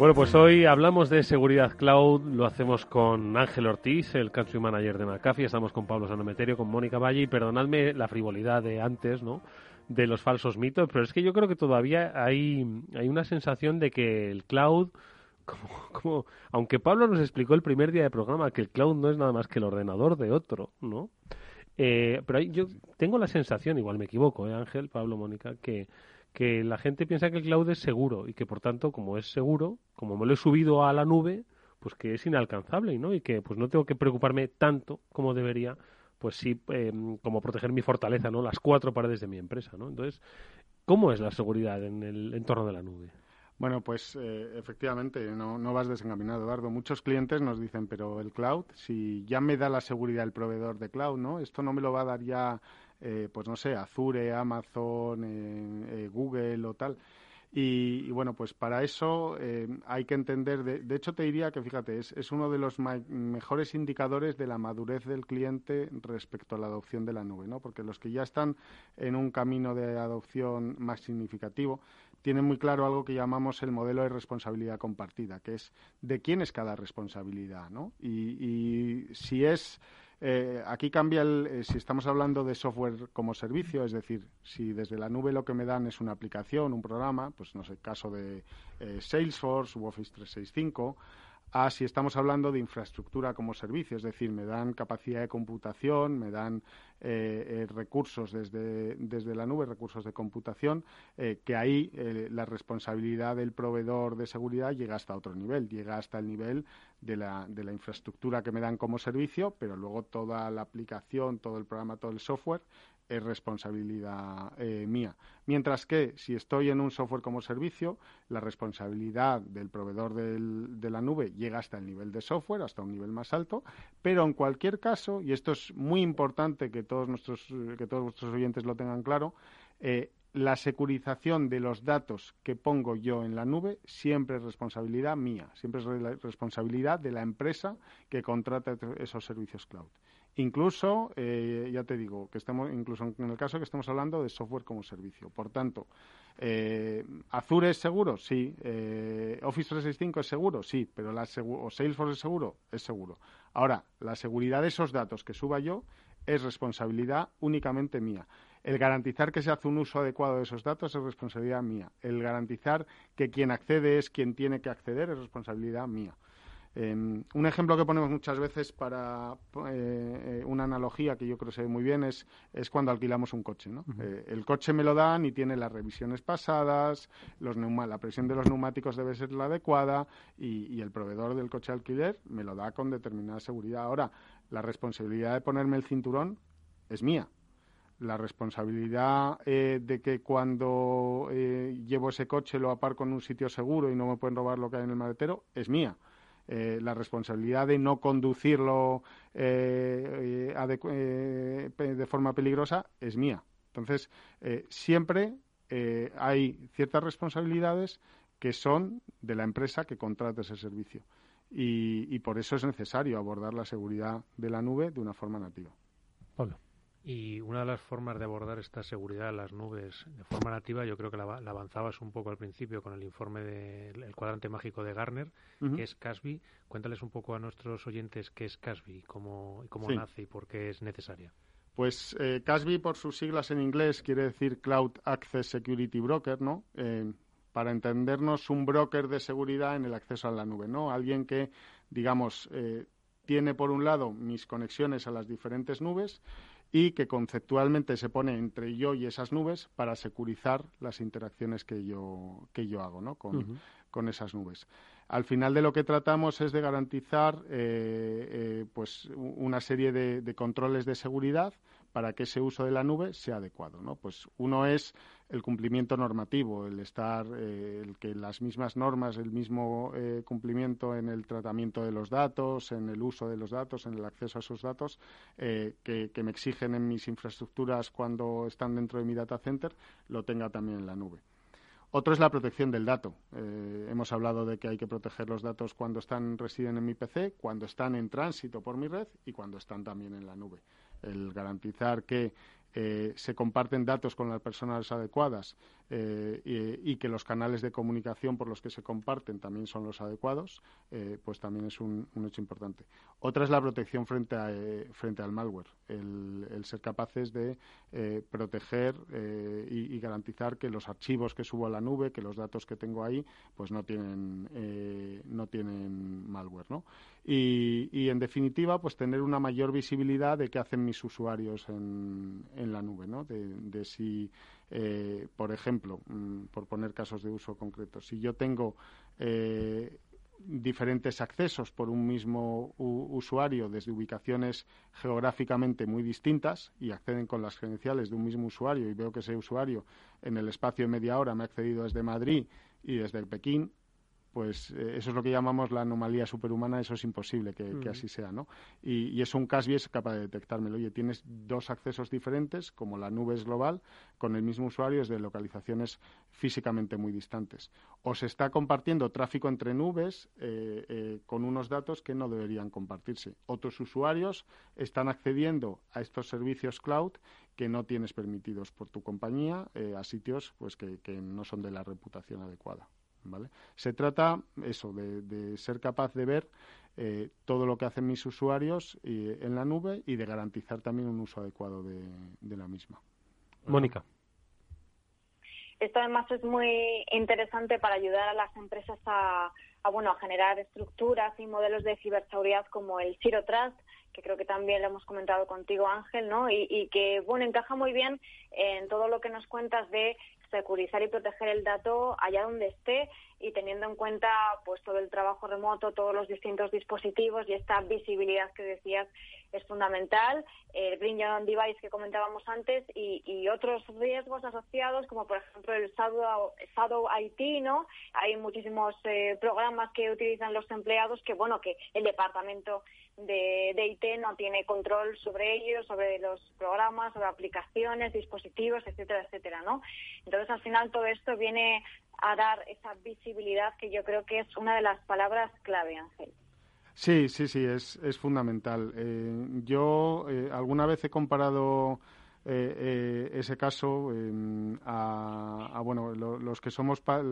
Bueno, pues hoy hablamos de seguridad cloud, lo hacemos con Ángel Ortiz, el country manager de McAfee, estamos con Pablo Sanometerio, con Mónica Valle, y perdonadme la frivolidad de antes, ¿no?, de los falsos mitos, pero es que yo creo que todavía hay, hay una sensación de que el cloud, (laughs) como, como, aunque Pablo nos explicó el primer día de programa que el cloud no es nada más que el ordenador de otro, ¿no?, eh, pero yo tengo la sensación, igual me equivoco, ¿eh, Ángel, Pablo, Mónica, que que la gente piensa que el cloud es seguro y que por tanto, como es seguro, como me lo he subido a la nube, pues que es inalcanzable, ¿no? Y que pues no tengo que preocuparme tanto como debería, pues sí, em, como proteger mi fortaleza, ¿no? Las cuatro paredes de mi empresa, ¿no? Entonces, ¿cómo es la seguridad en el entorno de la nube? Bueno, pues eh, efectivamente, no, no vas desencaminado, Eduardo. Muchos clientes nos dicen, pero el cloud, si ya me da la seguridad el proveedor de cloud, ¿no? Esto no me lo va a dar ya eh, pues no sé, Azure, Amazon, eh, eh, Google o tal. Y, bueno, pues para eso hay que entender, de, hecho te diría que fíjate, es, es uno de los mejores indicadores de la madurez del cliente respecto a la adopción de la nube, ¿no? Porque los que ya están en un camino de adopción más significativo tienen muy claro algo que llamamos el modelo de responsabilidad compartida, que es de quién es cada responsabilidad, ¿no? Y, si es eh, aquí cambia el, eh, si estamos hablando de software como servicio, es decir, si desde la nube lo que me dan es una aplicación, un programa, pues no sé, caso de eh, Salesforce u Office 365, a si estamos hablando de infraestructura como servicio, es decir, me dan capacidad de computación, me dan eh, eh, recursos desde, desde, la nube, recursos de computación, eh, que ahí la responsabilidad del proveedor de seguridad llega hasta otro nivel, llega hasta el nivel de la, de la infraestructura que me dan como servicio, pero luego toda la aplicación, todo el programa, todo el software es responsabilidad eh, mía. Mientras que si estoy en un software como servicio, la responsabilidad del proveedor de la nube llega hasta el nivel de software, hasta un nivel más alto, pero en cualquier caso, y esto es muy importante que todos nuestros, que todos vuestros oyentes lo tengan claro, eh, la securización de los datos que pongo yo en la nube siempre es responsabilidad mía, siempre es responsabilidad de la empresa que contrata esos servicios cloud. Incluso, eh, ya te digo, que estamos, incluso en el caso que estamos hablando de software como servicio. Por tanto, eh, ¿Azure es seguro? Sí. Eh, ¿Office 365 es seguro? Sí. Pero la ¿O Salesforce es seguro? Es seguro. Ahora, la seguridad de esos datos que suba yo es responsabilidad únicamente mía. El garantizar que se hace un uso adecuado de esos datos es responsabilidad mía. El garantizar que quien accede es quien tiene que acceder es responsabilidad mía. Em, un ejemplo que ponemos muchas veces para eh, una analogía que yo creo que se ve muy bien es, es cuando alquilamos un coche. ¿no? Eh, el coche me lo dan y tiene las revisiones pasadas, los la presión de los neumáticos debe ser la adecuada y, el proveedor del coche alquiler me lo da con determinada seguridad. Ahora, la responsabilidad de ponerme el cinturón es mía. La responsabilidad eh, de que cuando llevo ese coche lo aparco en un sitio seguro y no me pueden robar lo que hay en el maletero es mía eh, la responsabilidad de no conducirlo eh, eh, de forma peligrosa es mía. Entonces, siempre hay ciertas responsabilidades que son de la empresa que contrata ese servicio. Y, por eso es necesario abordar la seguridad de la nube de una forma nativa. Y una de las formas de abordar esta seguridad en las nubes de forma nativa, yo creo que la, avanzabas un poco al principio con el informe del cuadrante mágico de Garner, que es CASBI. Cuéntales un poco a nuestros oyentes qué es CASBI, cómo, cómo nace y por qué es necesaria. Pues eh, CASBI, por sus siglas en inglés, quiere decir Cloud Access Security Broker, ¿no? Eh, para entendernos, un broker de seguridad en el acceso a la nube, ¿no? Alguien que, digamos, eh, tiene por un lado mis conexiones a las diferentes nubes y que conceptualmente se pone entre yo y esas nubes para securizar las interacciones que yo, que yo hago ¿no? con, con esas nubes. Al final de lo que tratamos es de garantizar eh, eh, pues una serie de, controles de seguridad para que ese uso de la nube sea adecuado. ¿no? Pues uno es el cumplimiento normativo, el estar, eh, el que las mismas normas, el mismo cumplimiento en el tratamiento de los datos, en el uso de los datos, en el acceso a esos datos que, que me exigen en mis infraestructuras cuando están dentro de mi data center, lo tenga también en la nube. Otro es la protección del dato. Eh, hemos hablado de que hay que proteger los datos cuando están residen en mi PC, cuando están en tránsito por mi red y cuando están también en la nube. El garantizar que eh, se comparten datos con las personas adecuadas eh, y, que los canales de comunicación por los que se comparten también son los adecuados, eh, pues también es un, hecho importante. Otra es la protección frente, a, frente al malware, el, ser capaces de proteger y, garantizar que los archivos que subo a la nube, que los datos que tengo ahí, pues no tienen, no tienen malware, ¿no? Y, en definitiva, pues tener una mayor visibilidad de qué hacen mis usuarios en, en la nube, ¿no? De, si, eh, por ejemplo, mm, por poner casos de uso concretos, si yo tengo eh, diferentes accesos por un mismo usuario desde ubicaciones geográficamente muy distintas y acceden con las credenciales de un mismo usuario y veo que ese usuario en el espacio de media hora me ha accedido desde Madrid y desde Pekín, pues eh, eso es lo que llamamos la anomalía superhumana, eso es imposible que, que así sea, ¿no? Y, y eso un Casby es capaz de detectármelo. Oye, tienes dos accesos diferentes, como la nube es global, con el mismo usuario es de localizaciones físicamente muy distantes. O se está compartiendo tráfico entre nubes eh, eh, con unos datos que no deberían compartirse. Otros usuarios están accediendo a estos servicios cloud que no tienes permitidos por tu compañía eh, a sitios pues que, que no son de la reputación adecuada. ¿Vale? Se trata eso de, de ser capaz de ver eh, todo lo que hacen mis usuarios y- en la nube y de garantizar también un uso adecuado de, de la misma. Mónica. Esto además es muy interesante para ayudar a las empresas a, a, bueno, a generar estructuras y modelos de ciberseguridad como el Zero Trust, que creo que también lo hemos comentado contigo, Ángel, ¿no? Y, y que, bueno, encaja muy bien en todo lo que nos cuentas de securizar y proteger el dato allá donde esté y teniendo en cuenta pues todo el trabajo remoto, todos los distintos dispositivos y esta visibilidad que decías es fundamental, el Green Young Device que comentábamos antes y, y otros riesgos asociados como por ejemplo el Shadow, Shadow IT, ¿no? Hay muchísimos eh, programas que utilizan los empleados que bueno que el departamento de, de IT no tiene control sobre ellos, sobre los programas, sobre aplicaciones, dispositivos, etcétera, etcétera, ¿no? Entonces al final todo esto viene a dar esa visibilidad que yo creo que es una de las palabras clave, Ángel. Sí, sí, sí, es, es fundamental. Eh, yo eh, alguna vez he comparado eh, eh, ese caso eh, a, a, bueno, lo- los que somos pa-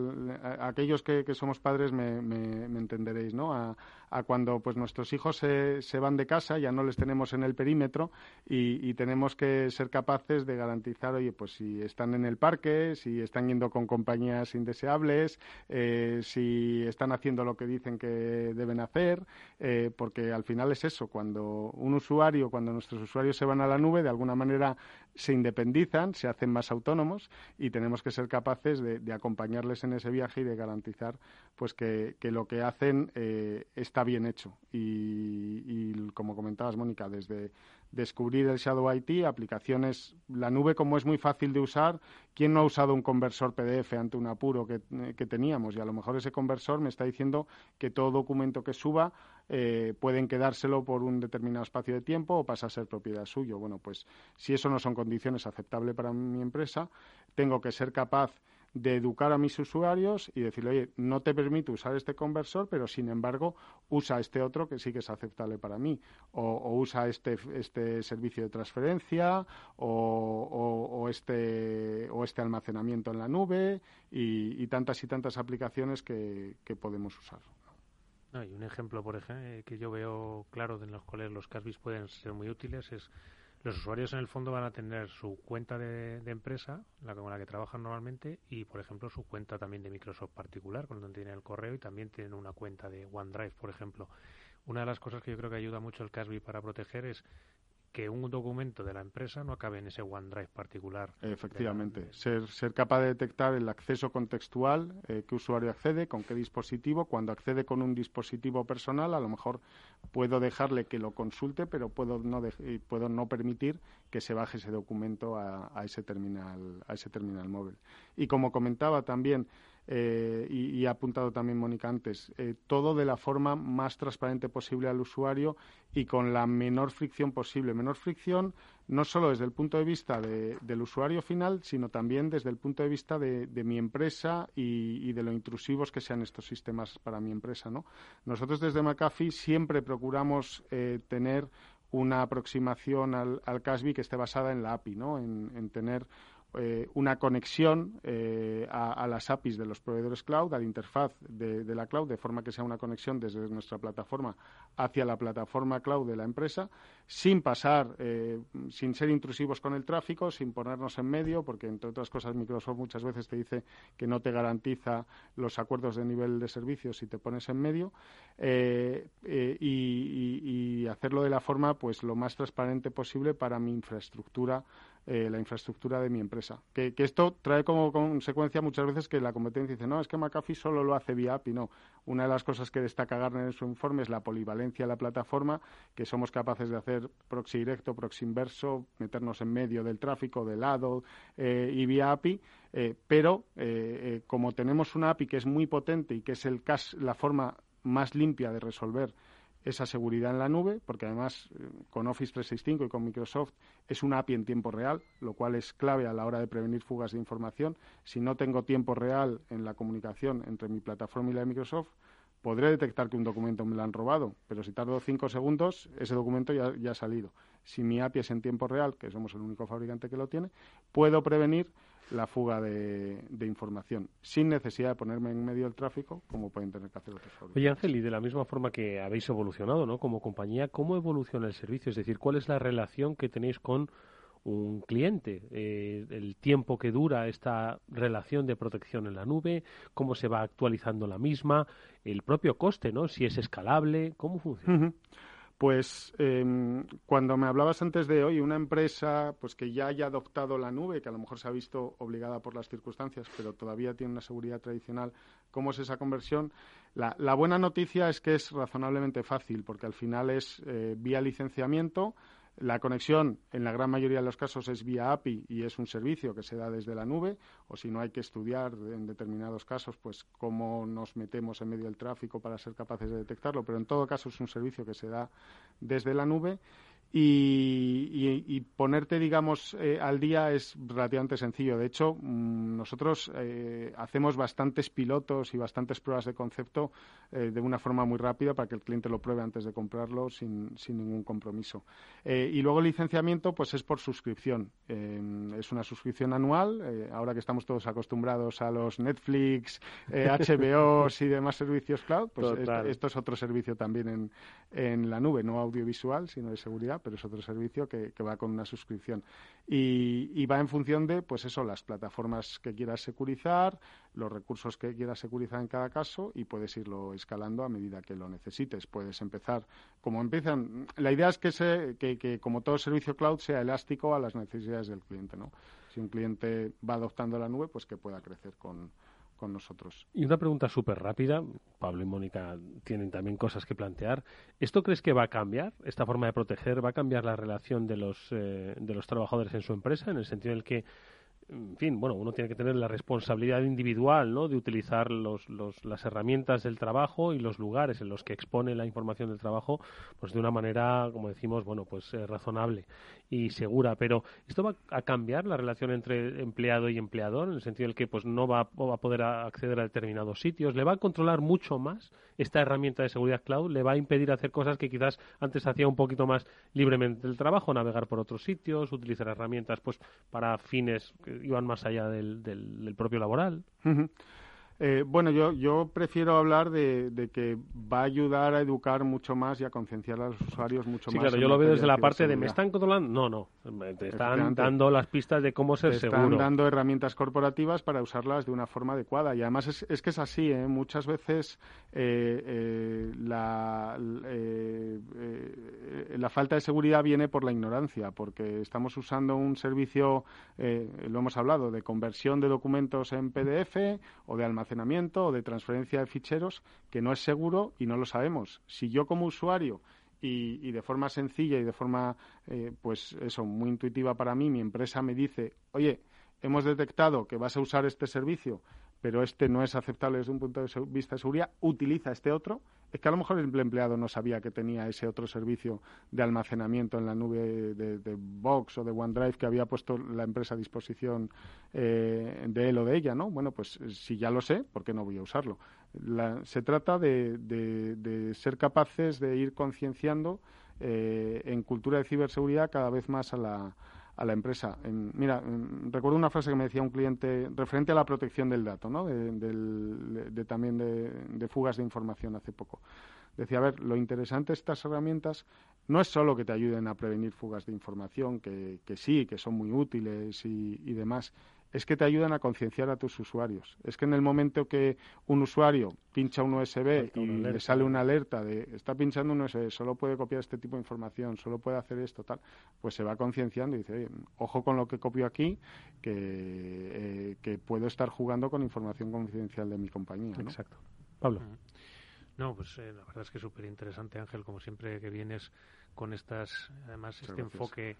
aquellos que, que somos padres me, me- me entenderéis, ¿no? A, a cuando pues nuestros hijos se, se van de casa, ya no les tenemos en el perímetro y, tenemos que ser capaces de garantizar, oye, pues si están en el parque, si están yendo con compañías indeseables, eh, si están haciendo lo que dicen que deben hacer, eh, porque al final es eso, cuando un usuario, cuando nuestros usuarios se van a la nube, de alguna manera se independizan, se hacen más autónomos y tenemos que ser capaces de, acompañarles en ese viaje y de garantizar pues que, que lo que hacen eh, está bien hecho. Y, y como comentabas, Mónica, desde descubrir el Shadow IT, aplicaciones, la nube como es muy fácil de usar, ¿quién no ha usado un conversor PDF ante un apuro que, que teníamos? Y a lo mejor ese conversor me está diciendo que todo documento que suba eh, pueden quedárselo por un determinado espacio de tiempo o pasa a ser propiedad suyo. Bueno, pues si eso no son condiciones aceptables para mi empresa, tengo que ser capaz de educar a mis usuarios y decirle, oye, no te permito usar este conversor, pero sin embargo usa este otro que sí que es aceptable para mí. O, usa este, este servicio de transferencia o, o- este, o este almacenamiento en la nube y, tantas y tantas aplicaciones que, que podemos usar. No, y un ejemplo, por ejemplo, que yo veo claro en los cuales los Casbis pueden ser muy útiles es los usuarios en el fondo van a tener su cuenta de, empresa, la con la que trabajan normalmente, y por ejemplo su cuenta también de Microsoft particular, con donde tienen el correo, y también tienen una cuenta de OneDrive, por ejemplo. Una de las cosas que yo creo que ayuda mucho el Casby para proteger es que un documento de la empresa no acabe en ese OneDrive particular. Efectivamente, ser, ser capaz de detectar el acceso contextual, eh, qué usuario accede, con qué dispositivo. Cuando accede con un dispositivo personal, a lo mejor puedo dejarle que lo consulte, pero puedo no, dej- y puedo no permitir que se baje ese documento a, a ese terminal, a ese terminal móvil. Y como comentaba también, eh, y, y ha apuntado también Mónica antes, eh, todo de la forma más transparente posible al usuario y con la menor fricción posible. Menor fricción no solo desde el punto de vista de- del usuario final, sino también desde el punto de vista de, mi empresa y, de lo intrusivos que sean estos sistemas para mi empresa. ¿no? Nosotros desde McAfee siempre procuramos eh, tener una aproximación al, al CASB que esté basada en la API, ¿no? en tener eh, una conexión eh, a, las APIs de los proveedores cloud, a la interfaz de, la cloud, de forma que sea una conexión desde nuestra plataforma hacia la plataforma cloud de la empresa, sin pasar, eh, sin ser intrusivos con el tráfico, sin ponernos en medio, porque entre otras cosas Microsoft muchas veces te dice que no te garantiza los acuerdos de nivel de servicios si te pones en medio, y- y hacerlo de la forma pues lo más transparente posible para mi infraestructura eh, la infraestructura de mi empresa. Que, esto trae como consecuencia muchas veces que la competencia dice, no, es que McAfee solo lo hace vía API. No, una de las cosas que destaca Gartner en su informe es la polivalencia de la plataforma, que somos capaces de hacer proxy directo, proxy inverso, meternos en medio del tráfico, de lado eh, y vía API, eh, pero como tenemos una API que es muy potente y que es el la forma más limpia de resolver esa seguridad en la nube, porque además eh, con Office 365 y con Microsoft es una API en tiempo real, lo cual es clave a la hora de prevenir fugas de información. Si no tengo tiempo real en la comunicación entre mi plataforma y la de Microsoft, podré detectar que un documento me lo han robado, pero si tardo cinco segundos, ese documento ya, ya ha salido. Si mi API es en tiempo real, que somos el único fabricante que lo tiene, puedo prevenir la fuga de, información, sin necesidad de ponerme en medio del tráfico, como pueden tener que hacer otros fabricantes. Oye, Ángel, y de la misma forma que habéis evolucionado ¿no? como compañía, ¿cómo evoluciona el servicio? Es decir, ¿cuál es la relación que tenéis con un cliente, eh, el tiempo que dura esta relación de protección en la nube, cómo se va actualizando la misma, el propio coste, ¿no? Si es escalable, ¿cómo funciona? Pues em, cuando me hablabas antes de hoy, una empresa pues que ya haya adoptado la nube, que a lo mejor se ha visto obligada por las circunstancias, pero todavía tiene una seguridad tradicional, ¿cómo es esa conversión? La, buena noticia es que es razonablemente fácil, porque al final es eh, vía licenciamiento, la conexión, en la gran mayoría de los casos, es vía API y es un servicio que se da desde la nube, o si no hay que estudiar en determinados casos, pues cómo nos metemos en medio del tráfico para ser capaces de detectarlo, pero en todo caso es un servicio que se da desde la nube y, ponerte, digamos, eh, al día es relativamente sencillo. De hecho, mm, nosotros eh, hacemos bastantes pilotos y bastantes pruebas de concepto eh, de una forma muy rápida para que el cliente lo pruebe antes de comprarlo sin, sin ningún compromiso. y luego el licenciamiento, pues es por suscripción. es una suscripción anual. ahora que estamos todos acostumbrados a los Netflix, (laughs) HBO y demás servicios cloud, pues esto, es otro servicio también en, en la nube, no audiovisual, sino de seguridad pero es otro servicio que, va con una suscripción. Y, va en función de, pues eso, las plataformas que quieras securizar, los recursos que quieras securizar en cada caso y puedes irlo escalando a medida que lo necesites. Puedes empezar, como empiezan, la idea es que, se, que, que como todo servicio cloud sea elástico a las necesidades del cliente, ¿no? Si un cliente va adoptando la nube, pues que pueda crecer con, Y una pregunta súper rápida, Pablo y Mónica tienen también cosas que plantear. ¿Esto crees que va a cambiar, esta forma de proteger, va a cambiar la relación de los, eh, de los trabajadores en su empresa, en el sentido en el que en fin, bueno, uno tiene que tener la responsabilidad individual, ¿no? De utilizar los, los, las herramientas del trabajo y los lugares en los que expone la información del trabajo, pues de una manera, como decimos, bueno, pues eh, razonable y segura. Pero esto va a cambiar la relación entre empleado y empleador, en el sentido en el que, pues, no va, va a poder acceder a determinados sitios. Le va a controlar mucho más esta herramienta de seguridad cloud. Le va a impedir hacer cosas que quizás antes hacía un poquito más libremente el trabajo, navegar por otros sitios, utilizar herramientas, pues, para fines iban más allá del, del, propio laboral. Eh, bueno, yo, yo prefiero hablar de, que va a ayudar a educar mucho más y a concienciar a los usuarios mucho más. Sí, claro, yo lo veo desde la parte de ¿me están controlando? No, no. Te están dando las pistas de cómo ser te seguro. Están dando herramientas corporativas para usarlas de una forma adecuada. Y además es, es que es así, ¿eh? Muchas veces eh, eh, la, la falta de seguridad viene por la ignorancia, porque estamos usando un servicio, lo hemos hablado, de conversión de documentos en PDF o de almacenamiento o de transferencia de ficheros que no es seguro y no lo sabemos. Si yo como usuario y, de forma sencilla y de forma, eh, pues eso, muy intuitiva para mí, mi empresa me dice, oye, hemos detectado que vas a usar este servicio, pero este no es aceptable desde un punto de vista de seguridad, utiliza este otro, es que a lo mejor el empleado no sabía que tenía ese otro servicio de almacenamiento en la nube de, de Box o de OneDrive que había puesto la empresa a disposición eh, de él o de ella, ¿no? Bueno, pues si ya lo sé, ¿por qué no voy a usarlo? se trata de, ser capaces de ir concienciando eh, en cultura de ciberseguridad cada vez más a la, a la empresa. mira, recuerdo una frase que me decía un cliente referente a la protección del dato, ¿no? de, también de, fugas de información hace poco. Decía, a ver, lo interesante de estas herramientas no es solo que te ayuden a prevenir fugas de información, que, sí, que son muy útiles y, demás, es que te ayudan a concienciar a tus usuarios. Es que en el momento que un usuario pincha un USB y le sale una alerta de está pinchando un USB, solo puede copiar este tipo de información, solo puede hacer esto, tal, pues se va concienciando y dice, ojo con lo que copio aquí, que, eh, que puedo estar jugando con información confidencial de mi compañía. Exacto. Pablo. No, pues eh, la verdad es que es súper interesante, Ángel, como siempre que vienes con estas, además, este enfoque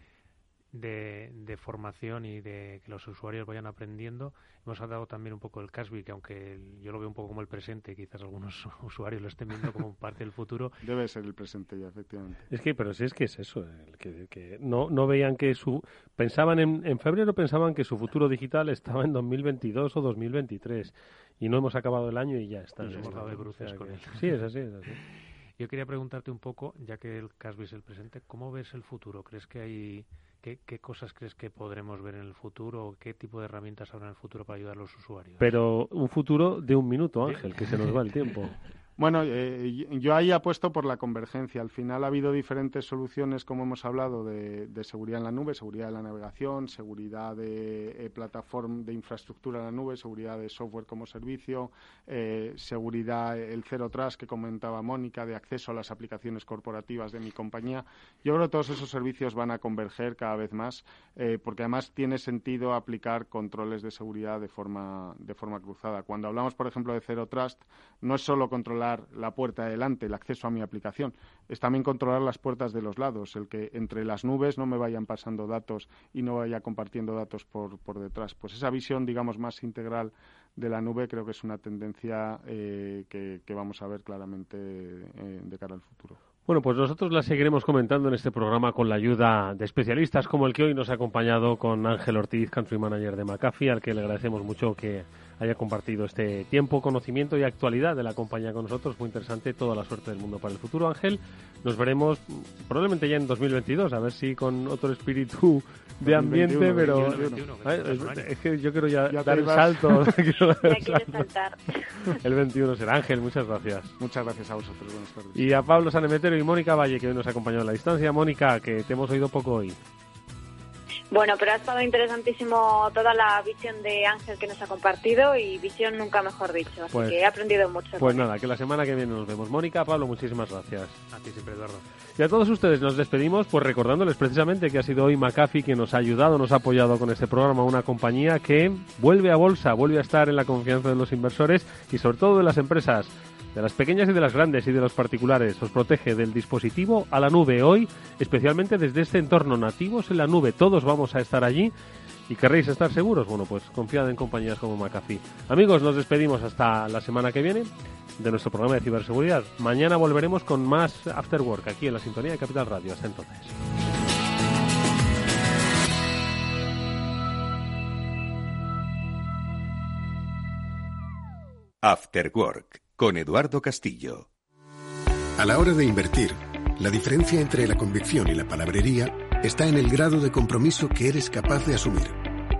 de, de, formación y de que los usuarios vayan aprendiendo. Hemos dado también un poco el Casby, que aunque yo lo veo un poco como el presente, quizás algunos (laughs) usuarios lo estén viendo como parte del futuro. Debe ser el presente ya, efectivamente. Es que, pero sí es que es eso, que, que no, no veían que su... Pensaban en, en febrero, pensaban que su futuro digital estaba en 2022 o 2023 y no hemos acabado el año y ya está. Nos hemos dado de bruces con él. Sí, es así, es así. Yo quería preguntarte un poco, ya que el Casby es el presente, ¿cómo ves el futuro? ¿Crees que hay ¿Qué, ¿Qué, cosas crees que podremos ver en el futuro? ¿Qué tipo de herramientas habrá en el futuro para ayudar a los usuarios? Pero un futuro de un minuto, Ángel, que se nos va el tiempo. (laughs) Bueno, eh, yo ahí apuesto por la convergencia. Al final ha habido diferentes soluciones, como hemos hablado, de, de seguridad en la nube, seguridad de la navegación, seguridad de eh, plataforma de infraestructura en la nube, seguridad de software como servicio, eh, seguridad, el Zero Trust que comentaba Mónica, de acceso a las aplicaciones corporativas de mi compañía. Yo creo que todos esos servicios van a converger cada vez más, eh, porque además tiene sentido aplicar controles de seguridad de forma, de forma cruzada. Cuando hablamos, por ejemplo, de Zero Trust, no es solo controlar la puerta de delante, el acceso a mi aplicación. Es también controlar las puertas de los lados, el que entre las nubes no me vayan pasando datos y no vaya compartiendo datos por, por detrás. Pues esa visión, digamos, más integral de la nube creo que es una tendencia eh, que, que, vamos a ver claramente eh, de cara al futuro. Bueno, pues nosotros la seguiremos comentando en este programa con la ayuda de especialistas como el que hoy nos ha acompañado con Ángel Ortiz, Country Manager de McAfee, al que le agradecemos mucho que haya compartido este tiempo, conocimiento y actualidad de la compañía con nosotros. Muy interesante, toda la suerte del mundo para el futuro, Ángel. Nos veremos probablemente ya en 2022, a ver si con otro espíritu de ambiente, pero es, que yo quiero ya, dar el salto. (laughs) (laughs) el 21 será Ángel, muchas gracias. Muchas gracias a vosotros, buenas tardes. Y a Pablo Sanemetero y Mónica Valle, que hoy nos ha acompañado a la distancia. Mónica, que te hemos oído poco hoy. Bueno, pero ha estado interesantísimo toda la visión de Ángel que nos ha compartido y visión nunca mejor dicho. Así Pues- que he aprendido mucho. Pues nada, que la semana que viene nos vemos. Mónica, Pablo, muchísimas gracias. A ti siempre, Eduardo. Y a todos ustedes nos despedimos, pues recordándoles precisamente que ha sido hoy McAfee quien nos ha ayudado, nos ha apoyado con este programa, una compañía que vuelve a bolsa, vuelve a estar en la confianza de los inversores y sobre todo de las empresas, de las pequeñas y de las grandes y de los particulares. Os protege del dispositivo a la nube hoy, especialmente desde este entorno nativos en la nube. Todos vamos a estar allí. ¿Y querréis estar seguros? Bueno, pues confiad en compañías como McAfee. Amigos, nos despedimos hasta la semana que viene de nuestro programa de ciberseguridad. Mañana volveremos con más After Work aquí en la sintonía de Capital Radio. Hasta entonces. After Work con Eduardo Castillo. A la hora de invertir, la diferencia entre la convicción y la palabrería está en el grado de compromiso que eres capaz de asumir.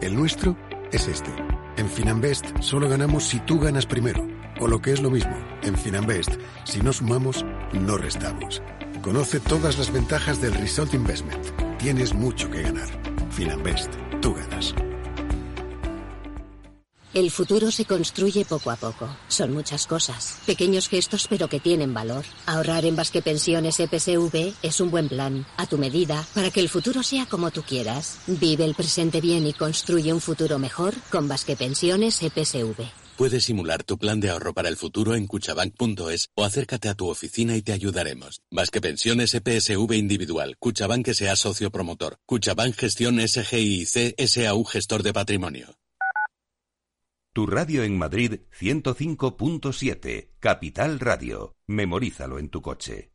El nuestro es este. En Finanbest solo ganamos si tú ganas primero. O lo que es lo mismo, en Finanbest, si no sumamos, no restamos. Conoce todas las ventajas del Result Investment. Tienes mucho que ganar. Finanbest, tú ganas. El futuro se construye poco a poco. Son muchas cosas. Pequeños gestos pero que tienen valor. Ahorrar en Basque Pensiones EPSV es un buen plan, a tu medida, para que el futuro sea como tú quieras. Vive el presente bien y construye un futuro mejor con Basque Pensiones EPSV. Puedes simular tu plan de ahorro para el futuro en cuchabank.es o acércate a tu oficina y te ayudaremos. Vasque Pensiones EPSV Individual, Cuchabank sea socio promotor, Cuchabank Gestión SGIC SAU Gestor de Patrimonio. Tu radio en Madrid 105.7, Capital Radio. Memorízalo en tu coche.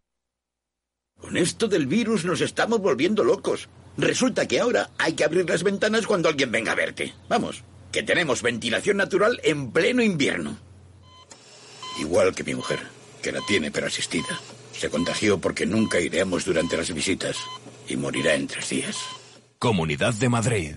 Con esto del virus nos estamos volviendo locos. Resulta que ahora hay que abrir las ventanas cuando alguien venga a verte. Vamos, que tenemos ventilación natural en pleno invierno. Igual que mi mujer, que la tiene pero asistida. Se contagió porque nunca iremos durante las visitas y morirá en tres días. Comunidad de Madrid.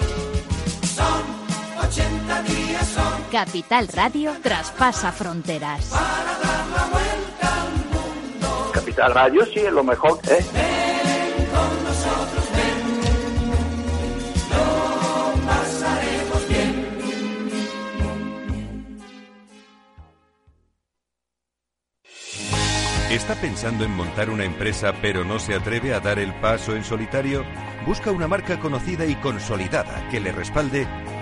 Son 80 días, son Capital Radio traspasa fronteras. para dar la vuelta al mundo. Capital Radio sí es lo mejor, ¿eh? Ven con nosotros, ven. Lo pasaremos bien. ¿Está pensando en montar una empresa pero no se atreve a dar el paso en solitario? ¿Busca una marca conocida y consolidada que le respalde?